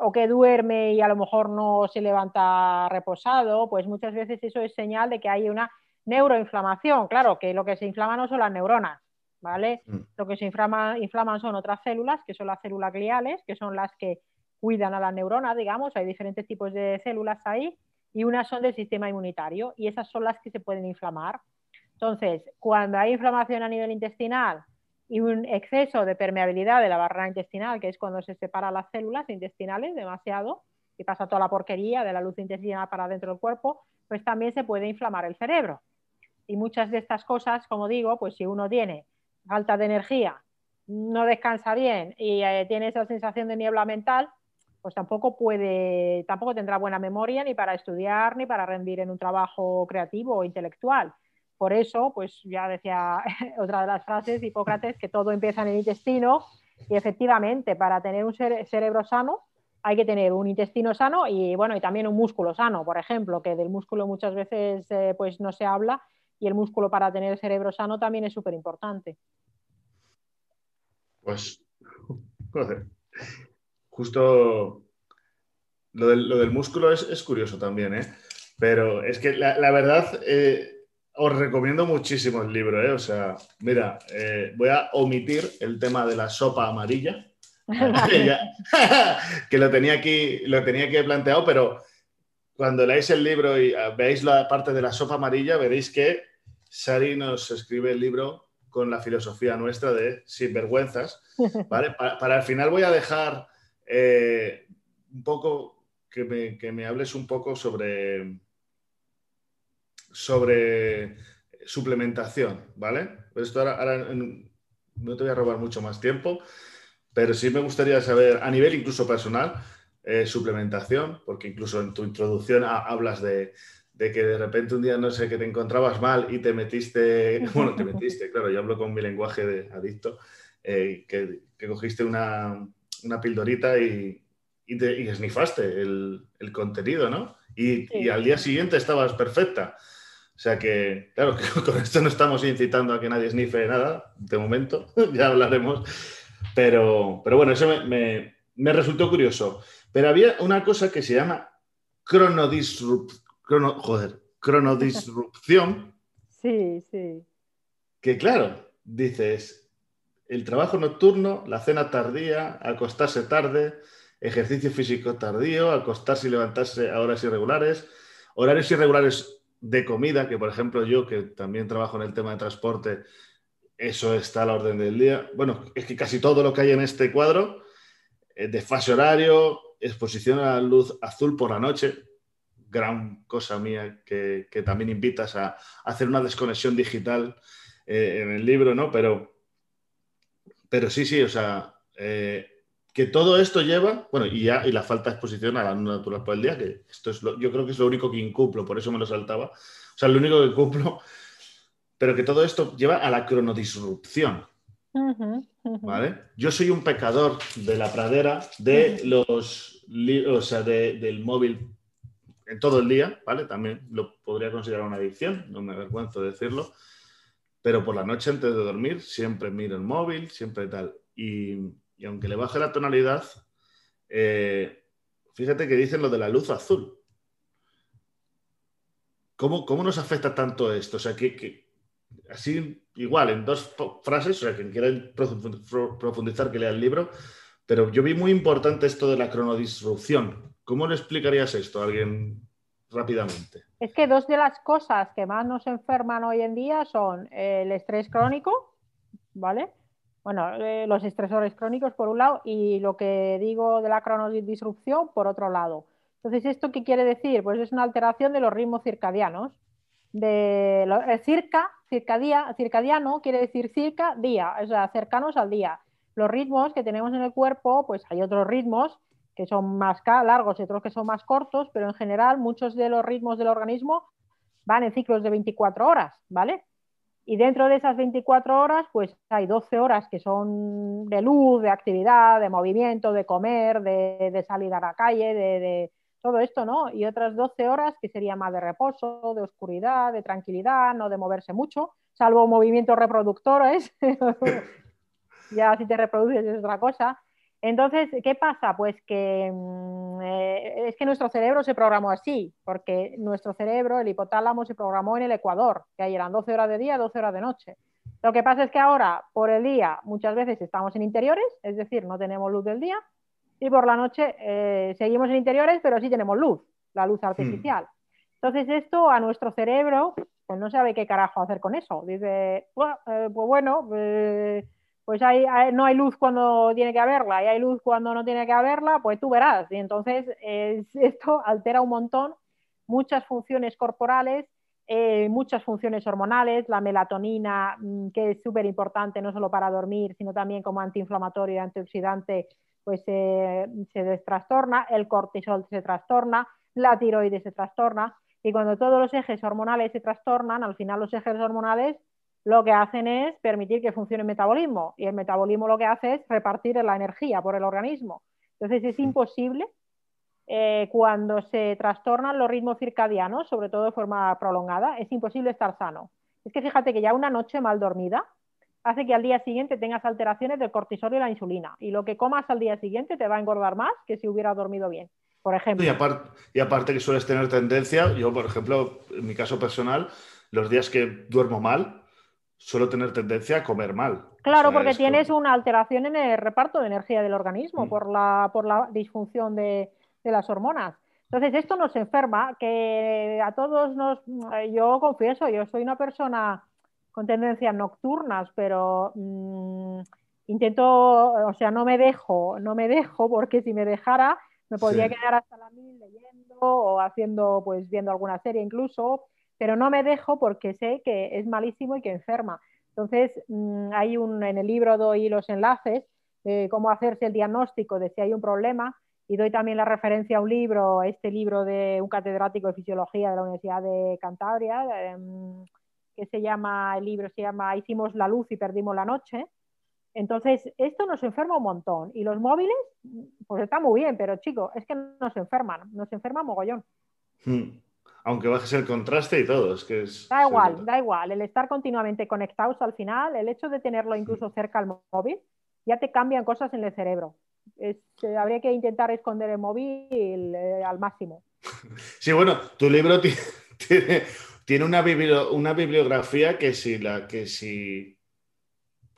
o que duerme y a lo mejor no se levanta reposado, pues muchas veces eso es señal de que hay una neuroinflamación. Claro, que lo que se inflama no son las neuronas, ¿vale? Mm. Lo que se inflama, inflaman son otras células, que son las células gliales, que son las que cuidan a las neuronas, digamos, hay diferentes tipos de células ahí, y unas son del sistema inmunitario, y esas son las que se pueden inflamar. Entonces, cuando hay inflamación a nivel intestinal y un exceso de permeabilidad de la barrera intestinal, que es cuando se separan las células intestinales demasiado y pasa toda la porquería de la luz intestinal para dentro del cuerpo, pues también se puede inflamar el cerebro. Y muchas de estas cosas, como digo, pues si uno tiene falta de energía, no descansa bien y eh, tiene esa sensación de niebla mental, pues tampoco puede, tampoco tendrá buena memoria ni para estudiar ni para rendir en un trabajo creativo o intelectual. Por eso, pues ya decía otra de las frases, Hipócrates, que todo empieza en el intestino y efectivamente para tener un cerebro sano hay que tener un intestino sano y bueno, y también un músculo sano, por ejemplo, que del músculo muchas veces eh, pues no se habla y el músculo para tener el cerebro sano también es súper importante. Pues, justo lo del, músculo es, curioso también, ¿eh? Pero es que la, verdad, eh, os recomiendo muchísimo el libro, ¿eh? O sea, mira, eh, voy a omitir el tema de la sopa amarilla, que lo tenía aquí, lo tenía aquí planteado, pero cuando leáis el libro y ah, veáis la parte de la sopa amarilla, veréis que Sari nos escribe el libro con la filosofía nuestra de sinvergüenzas. ¿vale? Para, el final voy a dejar eh, un poco que me, que me hables un poco sobre sobre suplementación, ¿vale? Esto ahora, no te voy a robar mucho más tiempo, pero sí me gustaría saber, a nivel incluso personal, eh, suplementación, porque incluso en tu introducción hablas de, que de repente un día no sé que te encontrabas mal y te metiste, bueno, te metiste, claro, yo hablo con mi lenguaje de adicto, eh, que, cogiste una, una pildorita y, y, te, y esnifaste el, el, contenido, ¿no? Y, y, al día siguiente estabas perfecta. O sea que, claro, que con esto no estamos incitando a que nadie snife nada, de momento, ya hablaremos. Pero, pero bueno, eso me, resultó curioso. Pero había una cosa que se llama cronodisrup, joder, cronodisrupción. Sí, sí. Que claro, dices, el trabajo nocturno, la cena tardía, acostarse tarde, ejercicio físico tardío, acostarse y levantarse a horas irregulares, horarios irregulares de comida, que por ejemplo yo, que también trabajo en el tema de transporte, eso está a la orden del día. Bueno, es que casi todo lo que hay en este cuadro, eh, de fase horario, exposición a la luz azul por la noche, gran cosa mía que, también invitas a, hacer una desconexión digital eh, en el libro, ¿no? Pero, pero sí, sí, o sea, eh, que todo esto lleva, bueno, y ya y la falta de exposición a la luz natural por el día, que esto es lo, yo creo que es lo único que incumplo, por eso me lo saltaba. O sea, lo único que cumplo, pero que todo esto lleva a la cronodisrupción. ¿Vale? Yo soy un pecador de la pradera de los, o sea, del móvil en todo el día, ¿vale? También lo podría considerar una adicción, no me avergüenzo de decirlo, pero por la noche antes de dormir siempre miro el móvil, siempre tal. Y y aunque le baje la tonalidad, eh, fíjate que dicen lo de la luz azul. ¿Cómo, cómo nos afecta tanto esto? O sea, que, así, igual, en dos frases, o sea, quien quiera profundizar que lea el libro, pero yo vi muy importante esto de la cronodisrupción. ¿Cómo le explicarías esto a alguien rápidamente. Es que dos de las cosas que más nos enferman hoy en día son el estrés crónico, ¿vale? Bueno, eh, los estresores crónicos por un lado y lo que digo de la cronodisrupción por otro lado. Entonces, ¿esto qué quiere decir? Pues es una alteración de los ritmos circadianos. De el circa, circadia, circadiano quiere decir circa, día, o sea, cercanos al día. Los ritmos que tenemos en el cuerpo, pues hay otros ritmos que son más largos y otros que son más cortos, pero en general muchos de los ritmos del organismo van en ciclos de 24 horas, ¿vale? Y dentro de esas 24 horas, pues hay 12 horas que son de luz, de actividad, de movimiento, de comer, de, salir a la calle, de, todo esto, ¿no? Y otras 12 horas que sería más de reposo, de oscuridad, de tranquilidad, no de moverse mucho, salvo movimientos reproductores. ya si te reproduces es otra cosa. Entonces, ¿qué pasa? Pues que mm, eh, es que nuestro cerebro se programó así, porque nuestro cerebro, el hipotálamo, se programó en el ecuador, que ahí eran 12 horas de día, 12 horas de noche. Lo que pasa es que ahora, por el día, muchas veces estamos en interiores, es decir, no tenemos luz del día, y por la noche eh, seguimos en interiores, pero sí tenemos luz, la luz artificial. Hmm. Entonces, esto a nuestro cerebro, pues no sabe qué carajo hacer con eso. Dice, eh, pues bueno, pues hay, no hay luz cuando tiene que haberla y hay luz cuando no tiene que haberla, pues tú verás. Y entonces esto altera un montón muchas funciones corporales, eh, muchas funciones hormonales, la melatonina, mm, que es súper importante no solo para dormir, sino también como antiinflamatorio y antioxidante, pues se trastorna, el cortisol se trastorna, la tiroides se trastorna. Y cuando todos los ejes hormonales se trastornan, al final los ejes hormonales lo que hacen es permitir que funcione el metabolismo y el metabolismo lo que hace es repartir la energía por el organismo. Entonces es imposible eh, cuando se trastornan los ritmos circadianos, sobre todo de forma prolongada, es imposible estar sano. Es que fíjate que ya una noche mal dormida hace que al día siguiente tengas alteraciones del cortisol y la insulina y lo que comas al día siguiente te va a engordar más que si hubieras dormido bien. Por ejemplo. Y aparte, y aparte que sueles tener tendencia, yo por ejemplo, en mi caso personal, los días que duermo mal, suelo tener tendencia a comer mal. Claro, porque tienes una alteración en el reparto de energía del organismo mm. por, la, por la disfunción de, las hormonas. Entonces, esto nos enferma, que a todos nos... Yo confieso, yo soy una persona con tendencias nocturnas, pero mm, intento, o sea, no me dejo, no me dejo, porque si me dejara me podría quedar hasta la mil leyendo o haciendo, pues viendo alguna serie incluso, pero no me dejo porque sé que es malísimo y que enferma. Entonces, mm, hay un, en el libro doy los enlaces de cómo hacerse el diagnóstico de si hay un problema y doy también la referencia a un libro, este libro de un catedrático de fisiología de la Universidad de Cantabria, em, que se llama, el libro se llama Hicimos la luz y perdimos la noche. Entonces, esto nos enferma un montón. Y los móviles, pues está muy bien, pero chicos, es que nos enferman, nos enferma mogollón. Hmm aunque bajes el contraste y todo. Es que es, da igual, da igual. El estar continuamente conectados al final, el hecho de tenerlo incluso cerca al móvil, ya te cambian cosas en el cerebro. Eh, habría que intentar esconder el móvil eh, al máximo. Sí, bueno, tu libro tiene, tiene una, una, bibliografía que si, la, que si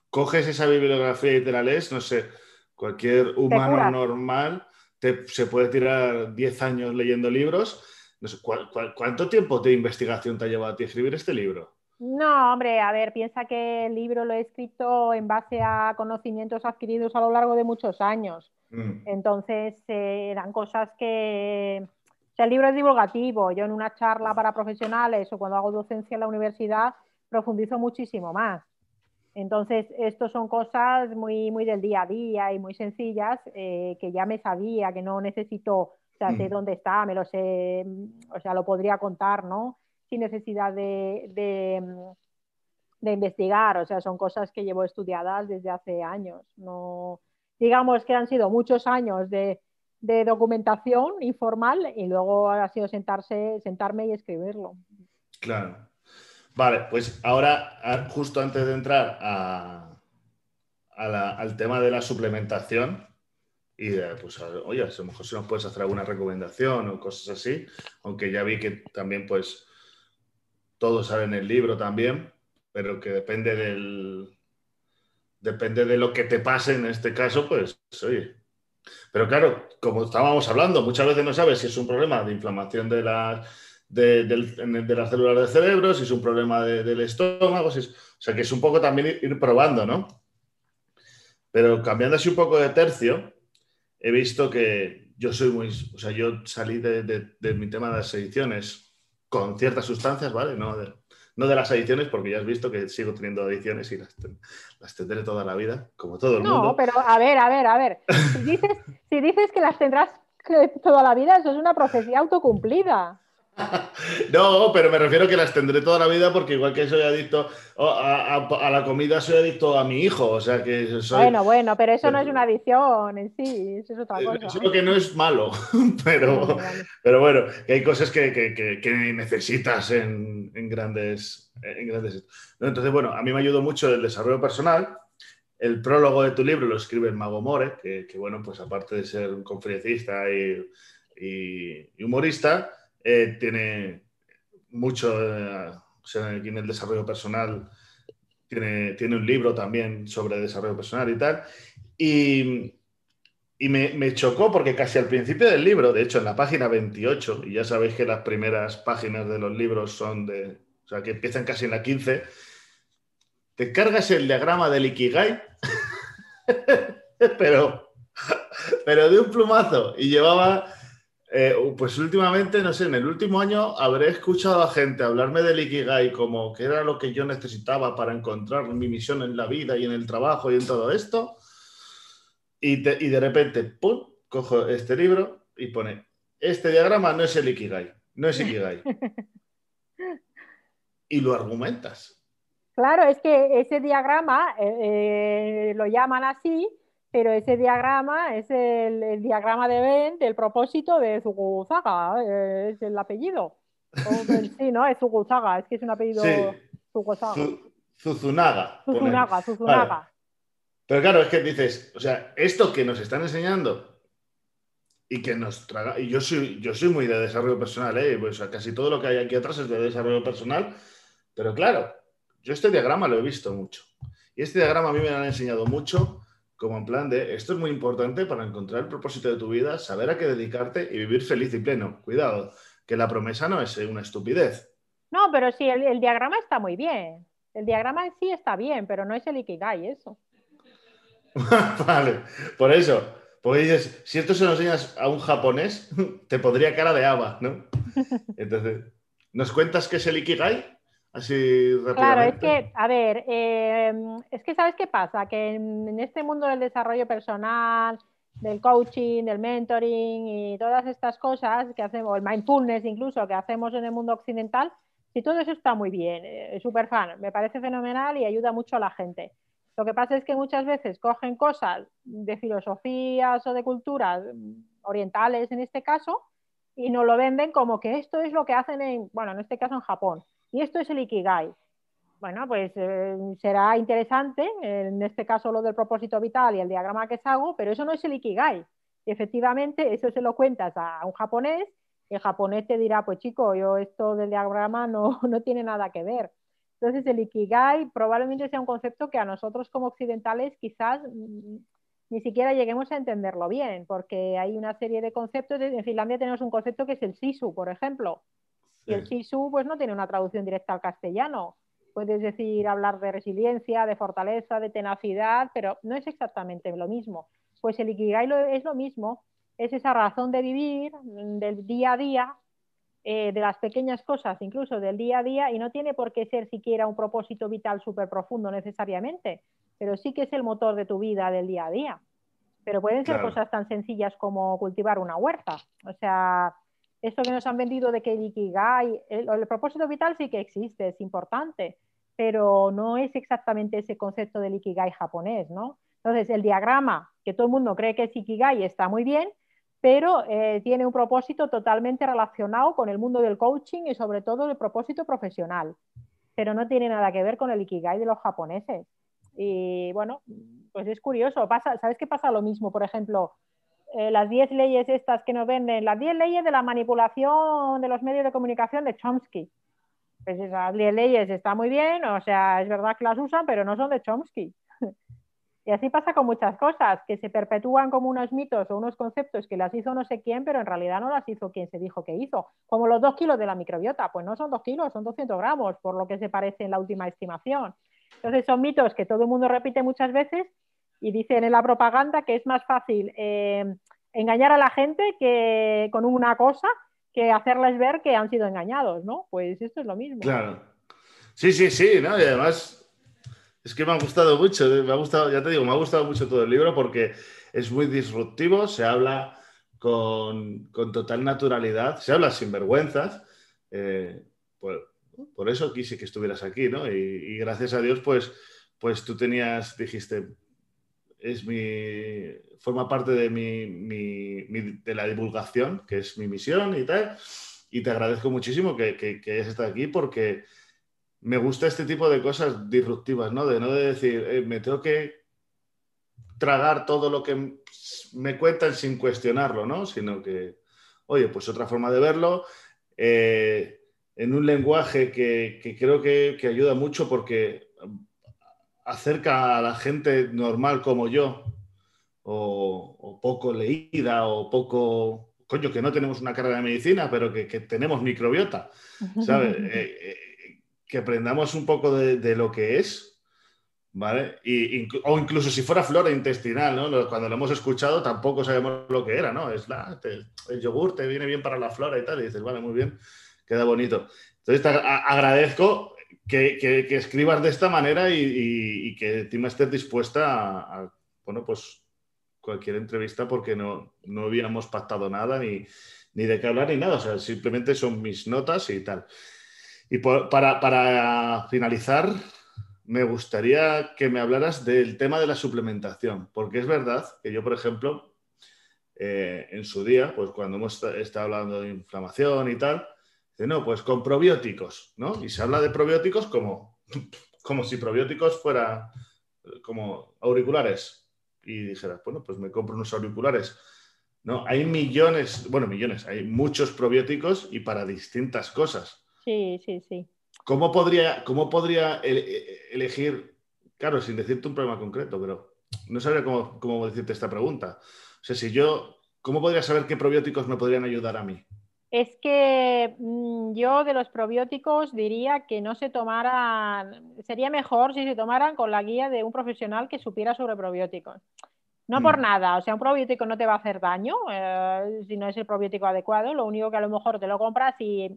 coges esa bibliografía y te la lees, no sé, cualquier humano normal se puede tirar 10 años leyendo libros cuánto tiempo de investigación te ha llevado a ti escribir este libro? No, hombre, a ver, piensa que el libro lo he escrito en base a conocimientos adquiridos a lo largo de muchos años. Mm. Entonces, eh, eran cosas que... O sea, el libro es divulgativo. Yo en una charla para profesionales o cuando hago docencia en la universidad profundizo muchísimo más. Entonces, esto son cosas muy, muy del día a día y muy sencillas eh, que ya me sabía, que no necesito sea, sé mm. dónde está, me lo sé, o sea, lo podría contar, ¿no? Sin necesidad de, de, investigar, o sea, son cosas que llevo estudiadas desde hace años. No, digamos que han sido muchos años de, de documentación informal y luego ha sido sentarse, sentarme y escribirlo. Claro. Vale, pues ahora, justo antes de entrar a, al tema de la suplementación, y pues, oye, a lo mejor si nos puedes hacer alguna recomendación o cosas así, aunque ya vi que también, pues, todo sale en el libro también, pero que depende del, depende de lo que te pase en este caso, pues, oye, Pero claro, como estábamos hablando, muchas veces no sabes si es un problema de inflamación de las, de, las células del cerebro, si es un problema del estómago, o sea que es un poco también ir probando, ¿no? Pero cambiando así un poco de tercio, he visto que yo soy muy, o sea, yo salí de, mi tema de las ediciones con ciertas sustancias, ¿vale? No de, no de las adiciones, porque ya has visto que sigo teniendo adiciones y las, las tendré toda la vida, como todo el mundo. No, pero a ver, a ver, a ver. Si dices, si dices que las tendrás toda la vida, eso es una profecía autocumplida. No, pero me refiero que las tendré toda la vida porque igual que soy adicto a, la comida, soy adicto a mi hijo. O sea que soy... Bueno, bueno, pero eso no es una adicción en sí, eso es otra eh, cosa. Eso ¿eh? que no es malo, pero, pero bueno, que hay cosas que, necesitas en, grandes, en grandes... Entonces, bueno, a mí me ayudó mucho el desarrollo personal. El prólogo de tu libro lo escribe el Mago More, que, bueno, pues aparte de ser un conferencista y humorista, eh, tiene mucho, eh, en el desarrollo personal, tiene, tiene un libro también sobre desarrollo personal y tal. Y, y me, me, chocó porque casi al principio del libro, de hecho en la página 28, y ya sabéis que las primeras páginas de los libros son de, o sea, que empiezan casi en la 15, te cargas el diagrama del Ikigai, pero, pero de un plumazo, y llevaba eh, pues últimamente, no sé, en el último año habré escuchado a gente hablarme del Ikigai como que era lo que yo necesitaba para encontrar mi misión en la vida y en el trabajo y en todo esto. Y, de repente, ¡pum!, cojo este libro y pone, este diagrama no es el Ikigai, no es Ikigai. y lo argumentas. Claro, es que ese diagrama eh, eh, lo llaman así pero ese diagrama es el, diagrama de Venn del propósito de Zuguzaga, eh, es el apellido. sí, ¿no? Es Zuguzaga, es que es un apellido sí. Zuzunaga. Zuzunaga, Zuzunaga. Pero claro, es que dices, o sea, esto que nos están enseñando y que nos traga. Y yo soy, yo soy muy de desarrollo personal, ¿eh? Pues casi todo lo que hay aquí atrás es de desarrollo personal. Pero claro, yo este diagrama lo he visto mucho. Y este diagrama a mí me lo han enseñado mucho como en plan de, esto es muy importante para encontrar el propósito de tu vida, saber a qué dedicarte y vivir feliz y pleno. Cuidado, que la promesa no es una estupidez. No, pero sí, el, diagrama está muy bien. El diagrama sí está bien, pero no es el Ikigai, eso. vale, por eso. Porque dices, si esto se lo enseñas a un japonés, te podría cara de haba, ¿no? Entonces, ¿nos cuentas qué es el Ikigai? Así Claro, es que, a ver, eh, es que sabes qué pasa, que en, este mundo del desarrollo personal, del coaching, del mentoring y todas estas cosas que hacemos, el mindfulness incluso que hacemos en el mundo occidental, si todo eso está muy bien, eh, súper fan, me parece fenomenal y ayuda mucho a la gente. Lo que pasa es que muchas veces cogen cosas de filosofías o de culturas orientales en este caso y nos lo venden como que esto es lo que hacen en, bueno, en este caso en Japón y esto es el Ikigai. Bueno, pues eh, será interesante, en este caso lo del propósito vital y el diagrama que hago, pero eso no es el Ikigai. Efectivamente, eso se lo cuentas a un japonés, el japonés te dirá, pues chico, yo esto del diagrama no, no tiene nada que ver. Entonces, el Ikigai probablemente sea un concepto que a nosotros como occidentales quizás ni siquiera lleguemos a entenderlo bien, porque hay una serie de conceptos. En Finlandia tenemos un concepto que es el sisu, por ejemplo, y el sisu pues no tiene una traducción directa al castellano. Puedes decir, hablar de resiliencia, de fortaleza, de tenacidad, pero no es exactamente lo mismo. Pues el Ikigai es lo mismo, es esa razón de vivir del día a día, eh, de las pequeñas cosas, incluso del día a día, y no tiene por qué ser siquiera un propósito vital súper profundo necesariamente, pero sí que es el motor de tu vida del día a día. Pero pueden ser cosas tan sencillas como cultivar una huerta. O sea, esto que nos han vendido de que el Ikigai, el, propósito vital sí que existe, es importante, pero no es exactamente ese concepto del Ikigai japonés, ¿no? Entonces, el diagrama, que todo el mundo cree que es Ikigai, está muy bien, pero eh, tiene un propósito totalmente relacionado con el mundo del coaching y sobre todo el propósito profesional, pero no tiene nada que ver con el Ikigai de los japoneses. Y bueno, pues es curioso, pasa, ¿sabes qué pasa lo mismo? Por ejemplo, eh, las 10 leyes estas que nos venden, las 10 leyes de la manipulación de los medios de comunicación de Chomsky. Pues esas 10 leyes están muy bien, o sea, es verdad que las usan, pero no son de Chomsky. Y así pasa con muchas cosas, que se perpetúan como unos mitos o unos conceptos que las hizo no sé quién, pero en realidad no las hizo quien se dijo que hizo. Como los dos kilos de la microbiota, pues no son dos kilos, son 200 gramos, por lo que se parece en la última estimación. Entonces son mitos que todo el mundo repite muchas veces y dicen en la propaganda que es más fácil eh, engañar a la gente que con una cosa que hacerles ver que han sido engañados, ¿no? Pues esto es lo mismo. Claro. Sí, sí, sí, ¿no? Y además es que me ha gustado mucho, me ha gustado, ya te digo, me ha gustado mucho todo el libro porque es muy disruptivo, se habla con, total naturalidad, se habla sin vergüenzas. Eh, por, eso quise que estuvieras aquí, ¿no? Y, gracias a Dios, pues, pues tú tenías, dijiste, es mi, forma parte de, mi, de la divulgación, que es mi misión y tal. Y te agradezco muchísimo que, que, que hayas estado aquí porque me gusta este tipo de cosas disruptivas, ¿no? De no de decir, eh, me tengo que tragar todo lo que me cuentan sin cuestionarlo, ¿no? Sino que, oye, pues otra forma de verlo, eh, en un lenguaje que, creo que, ayuda mucho porque acerca a la gente normal como yo, o, poco leída, o poco, coño, que no tenemos una carrera de medicina, pero que, tenemos microbiota, ¿sabes? que aprendamos un poco de, lo que es, ¿vale? Y, o incluso si fuera flora intestinal, ¿no? Cuando lo hemos escuchado tampoco sabemos lo que era, ¿no? Es la, el yogur te viene bien para la flora y tal, y dices, vale, muy bien, queda bonito. Entonces te agradezco que, escribas de esta manera y, que encima estés dispuesta a, bueno, pues cualquier entrevista porque no, no habíamos pactado nada ni, ni de qué hablar ni nada, o sea, simplemente son mis notas y tal. Y para, finalizar, me gustaría que me hablaras del tema de la suplementación, porque es verdad que yo, por ejemplo, eh, en su día, pues cuando hemos estado hablando de inflamación y tal, dice, no, pues con probióticos, ¿no? Y se habla de probióticos como, como si probióticos fuera como auriculares. Y dijeras, bueno, pues me compro unos auriculares. No, hay millones, bueno, millones, hay muchos probióticos y para distintas cosas. Sí, sí, sí. ¿Cómo podría, cómo podría e, elegir, claro, sin decirte un problema concreto, pero no sabría cómo, cómo decirte esta pregunta? O sea, si yo, ¿cómo podría saber qué probióticos me podrían ayudar a mí? Es que mm, yo de los probióticos diría que no se tomaran, sería mejor si se tomaran con la guía de un profesional que supiera sobre probióticos. No por mm. nada, o sea, un probiótico no te va a hacer daño eh, si no es el probiótico adecuado, lo único que a lo mejor te lo compras y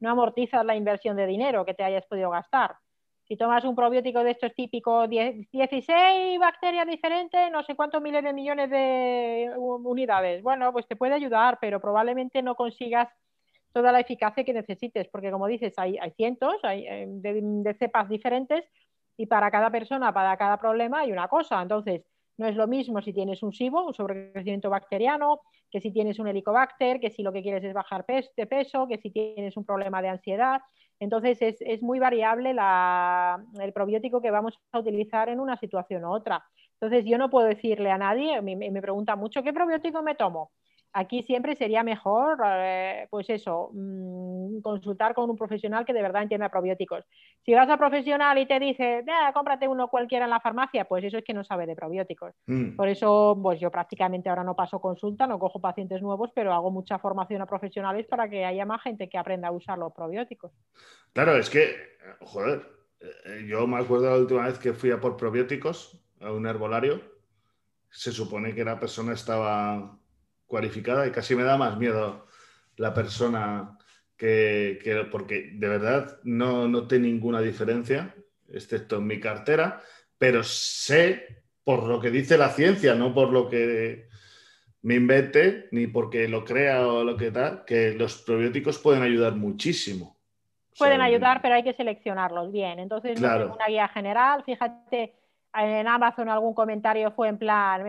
no amortizas la inversión de dinero que te hayas podido gastar. Si tomas un probiótico de estos típicos 16 bacterias diferentes, no sé cuántos miles de millones de unidades, bueno, pues te puede ayudar, pero probablemente no consigas toda la eficacia que necesites, porque como dices, hay, cientos hay, eh, de, de cepas diferentes y para cada persona, para cada problema hay una cosa. Entonces, no es lo mismo si tienes un SIBO, un sobrecrecimiento bacteriano, que si tienes un helicobacter, que si lo que quieres es bajar de peso, que si tienes un problema de ansiedad. Entonces es, muy variable el probiótico que vamos a utilizar en una situación u otra. Entonces yo no puedo decirle a nadie, me pregunta mucho, ¿qué probiótico me tomo? Aquí siempre sería mejor, eh, pues eso, mm, consultar con un profesional que de verdad entienda probióticos. Si vas a profesional y te dice, cómprate uno cualquiera en la farmacia, pues eso es que no sabe de probióticos. Mm. Por eso, pues yo prácticamente ahora no paso consulta, no cojo pacientes nuevos, pero hago mucha formación a profesionales para que haya más gente que aprenda a usar los probióticos. Claro, es que, joder, eh, yo me acuerdo la última vez que fui a por probióticos a un herbolario, se supone que la persona estaba cualificada y casi me da más miedo la persona que, porque de verdad no noté ninguna diferencia, excepto en mi cartera, pero sé por lo que dice la ciencia, no por lo que me invente, ni porque lo crea o lo que tal, que los probióticos pueden ayudar muchísimo. Pueden ayudar, pero hay que seleccionarlos bien. Entonces, claro. una guía general, fíjate, en Amazon algún comentario fue en plan,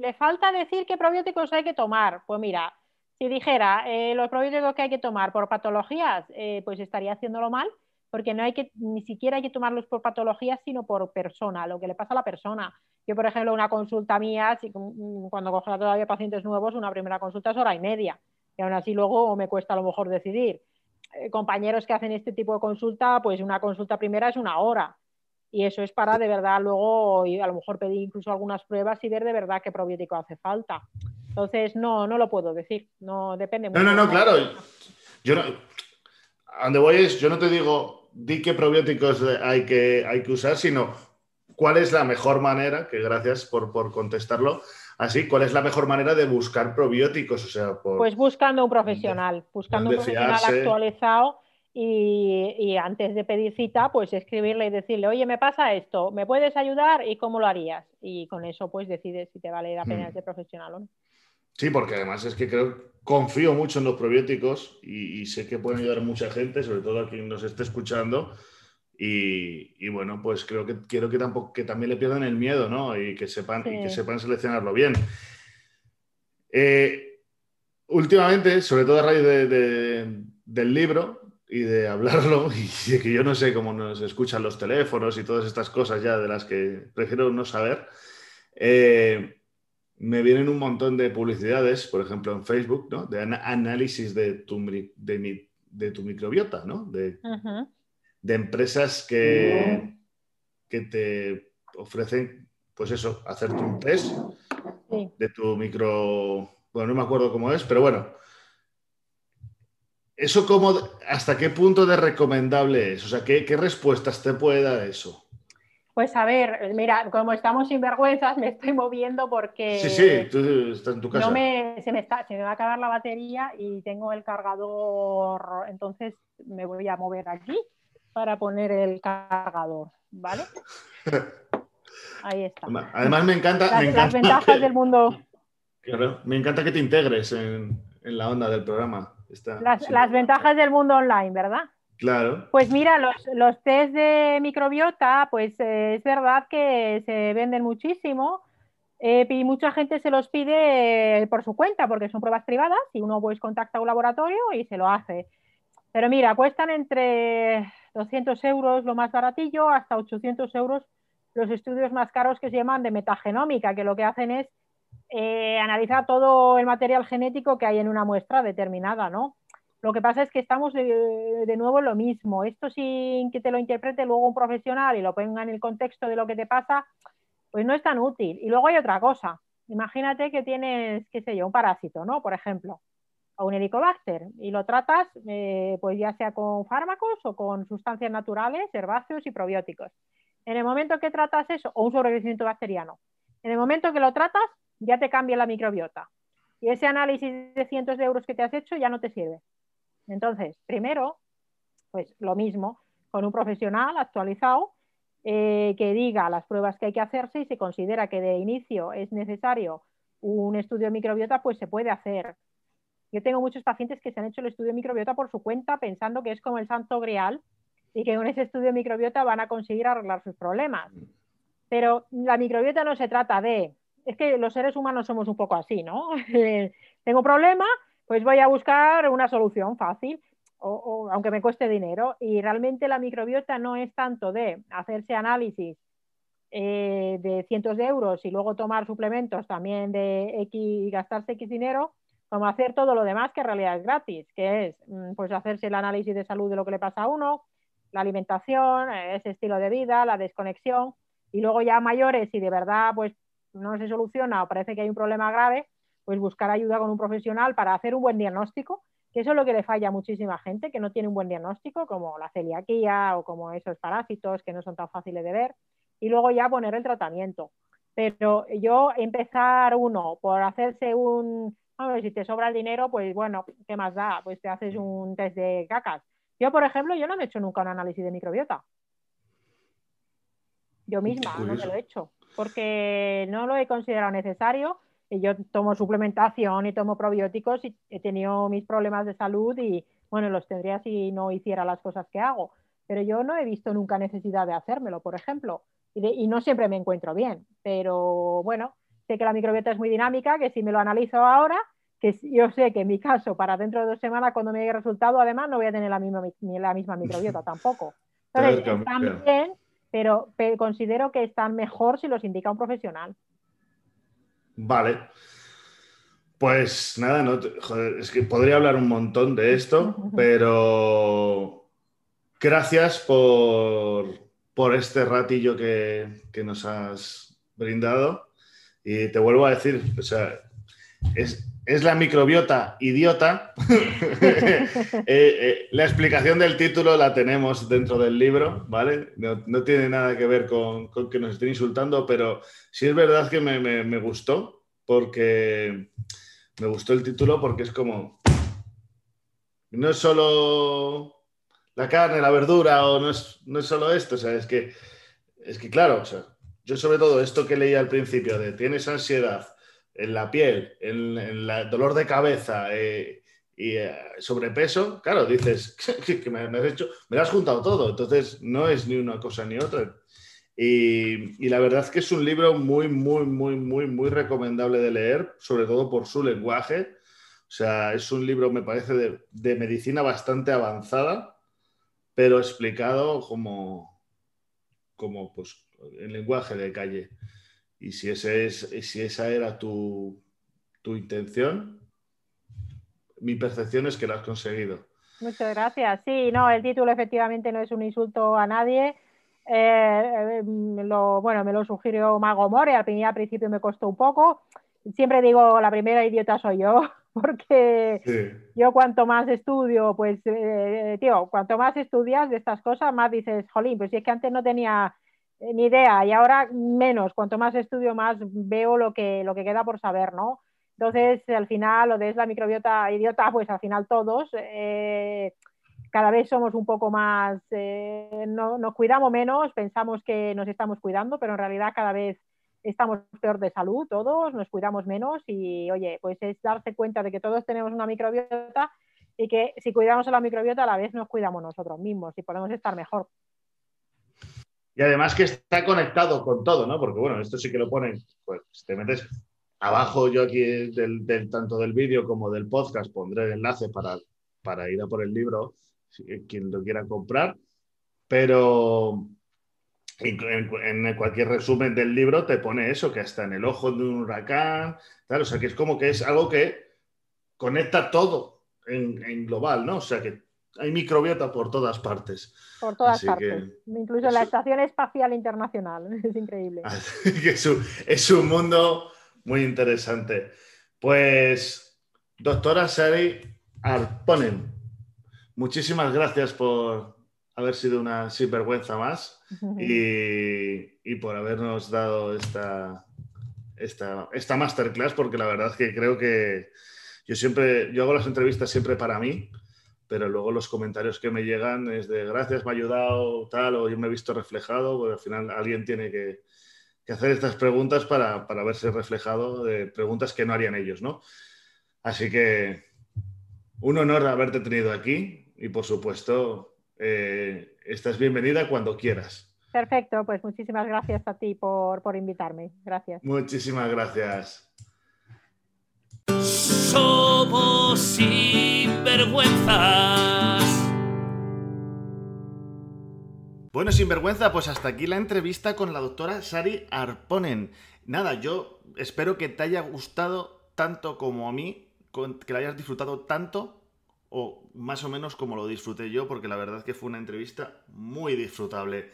le falta decir qué probióticos hay que tomar. Pues mira, si dijera eh, los probióticos que hay que tomar por patologías, eh, pues estaría haciéndolo mal, porque no hay que, ni siquiera hay que tomarlos por patologías, sino por persona, lo que le pasa a la persona. Yo, por ejemplo, una consulta mía, mm, cuando cojo todavía pacientes nuevos, una primera consulta es hora y media, y aún así luego me cuesta a lo mejor decidir. Eh, compañeros que hacen este tipo de consulta, pues una consulta primera es una hora Y eso es para de verdad luego, y a lo mejor pedir incluso algunas pruebas y ver de verdad qué probiótico hace falta. Entonces, no, no lo puedo decir, no depende mucho. No, no, no, claro. Yo no, donde voy es, yo no te digo, di qué probióticos hay que, hay que usar, sino cuál es la mejor manera, que gracias por, por contestarlo, así, cuál es la mejor manera de buscar probióticos, o sea, Pues buscando un profesional, buscando un profesional actualizado y, antes de pedir cita, pues escribirle y decirle, oye, me pasa esto, ¿me puedes ayudar? ¿Y cómo lo harías? Y con eso pues decides si te vale la pena mm. profesional o no. Sí, porque además es que creo, confío mucho en los probióticos y, sé que pueden ayudar a mucha gente, sobre todo a quien nos esté escuchando. Y, bueno, pues creo que quiero que tampoco que también le pierdan el miedo, ¿no? Y que sepan, y que sepan seleccionarlo bien. Eh, últimamente, sobre todo a raíz del libro y de hablarlo, y de que yo no sé cómo nos escuchan los teléfonos y todas estas cosas ya de las que prefiero no saber. Eh, me vienen un montón de publicidades, por ejemplo en Facebook, ¿no? de análisis de tu, de, tu microbiota, ¿no? de, de empresas que, que te ofrecen, pues eso, hacerte un test de tu micro... Bueno, no me acuerdo cómo es, pero bueno. ¿Eso cómo, hasta qué punto de recomendable es? O sea, ¿qué, qué respuestas te puede dar eso? Pues a ver, mira, como estamos sin vergüenzas, me estoy moviendo porque. Sí, sí, tú estás en tu casa. No me, se, me está, se me va a acabar la batería y tengo el cargador, entonces me voy a mover aquí para poner el cargador, ¿vale? Ahí está. Además, me encanta. Las, ventajas del mundo. Claro, me encanta que te integres en, la onda del programa. Las ventajas del mundo online, ¿verdad? Claro. Pues mira, los, los test de microbiota, pues eh, es verdad que se venden muchísimo eh, y mucha gente se los pide por su cuenta porque son pruebas privadas y uno pues contacta a un laboratorio y se lo hace. Pero mira, cuestan entre 200 euros lo más baratillo hasta 800 euros los estudios más caros que se llaman de metagenómica, que lo que hacen es eh, analizar todo el material genético que hay en una muestra determinada, ¿no? Lo que pasa es que estamos de, nuevo en lo mismo. Esto sin que te lo interprete luego un profesional y lo ponga en el contexto de lo que te pasa, pues no es tan útil. Y luego hay otra cosa. Imagínate que tienes, qué sé yo, un parásito, ¿no? Por ejemplo, o un helicobacter, y lo tratas, eh, pues ya sea con fármacos o con sustancias naturales, herbáceos y probióticos. En el momento que tratas eso, o un sobrecrecimiento bacteriano, en el momento que lo tratas, ya te cambia la microbiota. Y ese análisis de cientos de euros que te has hecho ya no te sirve. Entonces, primero, pues lo mismo, con un profesional actualizado eh, que diga las pruebas que hay que hacerse y se considera que de inicio es necesario un estudio de microbiota, pues se puede hacer. Yo tengo muchos pacientes que se han hecho el estudio de microbiota por su cuenta pensando que es como el santo grial y que con ese estudio de microbiota van a conseguir arreglar sus problemas. Pero la microbiota no se trata de, es que los seres humanos somos un poco así, ¿no? Tengo problema, pues voy a buscar una solución fácil, o, aunque me cueste dinero. Y realmente la microbiota no es tanto de hacerse análisis eh, de cientos de euros y luego tomar suplementos también de X y gastarse X dinero, como hacer todo lo demás que en realidad es gratis, que es mm, pues hacerse el análisis de salud de lo que le pasa a uno, la alimentación, ese estilo de vida, la desconexión, y luego ya mayores, si de verdad pues no se soluciona o parece que hay un problema grave, pues buscar ayuda con un profesional para hacer un buen diagnóstico, que eso es lo que le falla a muchísima gente, que no tiene un buen diagnóstico, como la celiaquía o como esos parásitos que no son tan fáciles de ver, y luego ya poner el tratamiento. Pero yo empezar uno por hacerse un, a ver, si te sobra el dinero, pues bueno, ¿qué más da? Pues te haces un test de cacas. Yo, por ejemplo, yo no me he hecho nunca un análisis de microbiota. Yo misma no me lo he hecho, porque no lo he considerado necesario yo tomo suplementación y tomo probióticos y he tenido mis problemas de salud y bueno, los tendría si no hiciera las cosas que hago. Pero yo no he visto nunca necesidad de hacérmelo, por ejemplo, y, no siempre me encuentro bien. Pero bueno, sé que la microbiota es muy dinámica, que si me lo analizo ahora, que yo sé que en mi caso, para dentro de dos semanas, cuando me llegue el resultado, además no voy a tener la misma, la misma microbiota tampoco. Entonces, están pero considero que están mejor si los indica un profesional. Vale. Pues nada, no, es que podría hablar un montón de esto, pero gracias por, por este ratillo que, que nos has brindado. Y te vuelvo a decir, o sea, es, es la microbiota idiota. Eh, eh, la explicación del título la tenemos dentro del libro, ¿vale? No, tiene nada que ver con, que nos estén insultando, pero sí es verdad que me, gustó, porque me gustó el título porque es como... No es solo la carne, la verdura, o no es, no es solo esto, o sea, es que, es que claro, o sea, yo sobre todo esto que leía al principio de tienes ansiedad, en la piel, en, el dolor de cabeza eh, y eh, sobrepeso, claro, dices que, me, has hecho, me lo has juntado todo, entonces no es ni una cosa ni otra. Y, la verdad es que es un libro muy, muy, muy, muy, muy recomendable de leer, sobre todo por su lenguaje. O sea, es un libro, me parece, de, de medicina bastante avanzada, pero explicado como, como pues, en lenguaje de calle. Y si, ese es, si esa era tu, intención, mi percepción es que lo has conseguido. Muchas gracias. Sí, no, el título efectivamente no es un insulto a nadie. Eh, lo, bueno, me lo sugirió Mago More, al, al principio me costó un poco. Siempre digo, la primera idiota soy yo, porque yo cuanto más estudio, pues, eh, tío, cuanto más estudias de estas cosas, más dices, jolín, pues si es que antes no tenía eh, ni idea y ahora menos, cuanto más estudio más veo lo que, lo que queda por saber, ¿no? Entonces, al final, lo de es la microbiota idiota, pues al final todos, eh, cada vez somos un poco más, eh, no, nos cuidamos menos, pensamos que nos estamos cuidando, pero en realidad cada vez estamos peor de salud, todos nos cuidamos menos y, oye, pues es darse cuenta de que todos tenemos una microbiota y que si cuidamos a la microbiota a la vez nos cuidamos nosotros mismos y podemos estar mejor. Y además que está conectado con todo, ¿no? Porque bueno, esto sí que lo ponen, pues te metes abajo yo aquí del, tanto del vídeo como del podcast pondré el enlace para, para ir a por el libro, quien lo quiera comprar, pero en, cualquier resumen del libro te pone eso, que está en el ojo de un huracán, tal, o sea que es como que es algo que conecta todo en, en global, ¿no? O sea que hay microbiota por todas partes. Por todas partes. Incluso en la Estación Espacial Internacional. Es increíble. es, un, mundo muy interesante. Pues, doctora Sari Arponen, muchísimas gracias por haber sido una sinvergüenza más y, por habernos dado esta, esta, esta masterclass, porque la verdad es que creo que yo siempre, yo hago las entrevistas siempre para mí pero luego los comentarios que me llegan es de gracias, me ha ayudado, tal, o yo me he visto reflejado, porque al final alguien tiene que, hacer estas preguntas para, verse reflejado de preguntas que no harían ellos, ¿no? Así que un honor haberte tenido aquí y por supuesto eh, estás bienvenida cuando quieras. Perfecto, pues muchísimas gracias a ti por, por invitarme. Gracias. Muchísimas gracias. Somos sinvergüenzas. Bueno, sinvergüenza, pues hasta aquí la entrevista con la doctora Sari Arponen. Nada, yo espero que te haya gustado tanto como a mí, que la hayas disfrutado tanto o más o menos como lo disfruté yo, porque la verdad es que fue una entrevista muy disfrutable.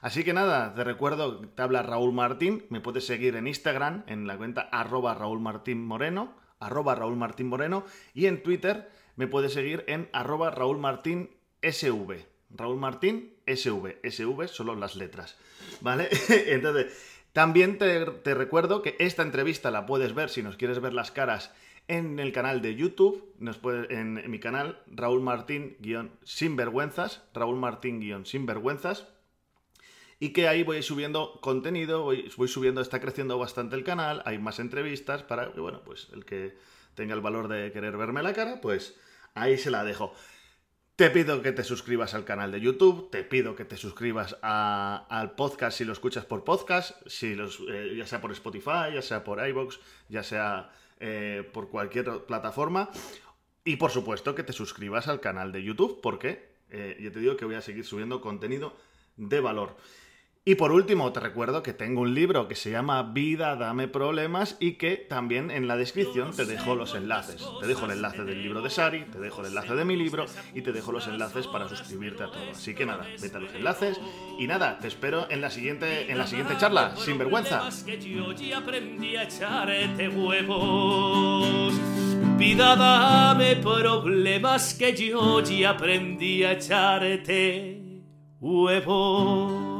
Así que nada, te recuerdo, te habla Raúl Martín, me puedes seguir en Instagram, en la cuenta arroba Raúl Martín Moreno, arroba Raúl Martín Moreno, y en Twitter me puedes seguir en arroba Raúl Martín SV. Raúl Martín SV. SV solo las letras. ¿Vale? Entonces, también te, recuerdo que esta entrevista la puedes ver si nos quieres ver las caras en el canal de YouTube, nos puede, en, mi canal, Raúl Martín-Sinvergüenzas, Raúl Martín-Sinvergüenzas, y que ahí voy subiendo contenido, voy, subiendo, está creciendo bastante el canal, hay más entrevistas para que, bueno, pues el que tenga el valor de querer verme la cara, pues ahí se la dejo. Te pido que te suscribas al canal de YouTube, te pido que te suscribas al podcast si lo escuchas por podcast, si eh, ya sea por Spotify, ya sea por iVoox, ya sea eh, por cualquier plataforma. Y por supuesto que te suscribas al canal de YouTube, porque eh, yo te digo que voy a seguir subiendo contenido de valor. Y por último, te recuerdo que tengo un libro que se llama Vida, dame problemas y que también en la descripción te dejo los enlaces. Te dejo el enlace del libro de Sari, te dejo el enlace de mi libro y te dejo los enlaces para suscribirte a todo. Así que nada, vete a los enlaces y nada, te espero en la siguiente, en la siguiente charla, sin vergüenza. Vida, dame problemas que yo aprendí a echarte huevos.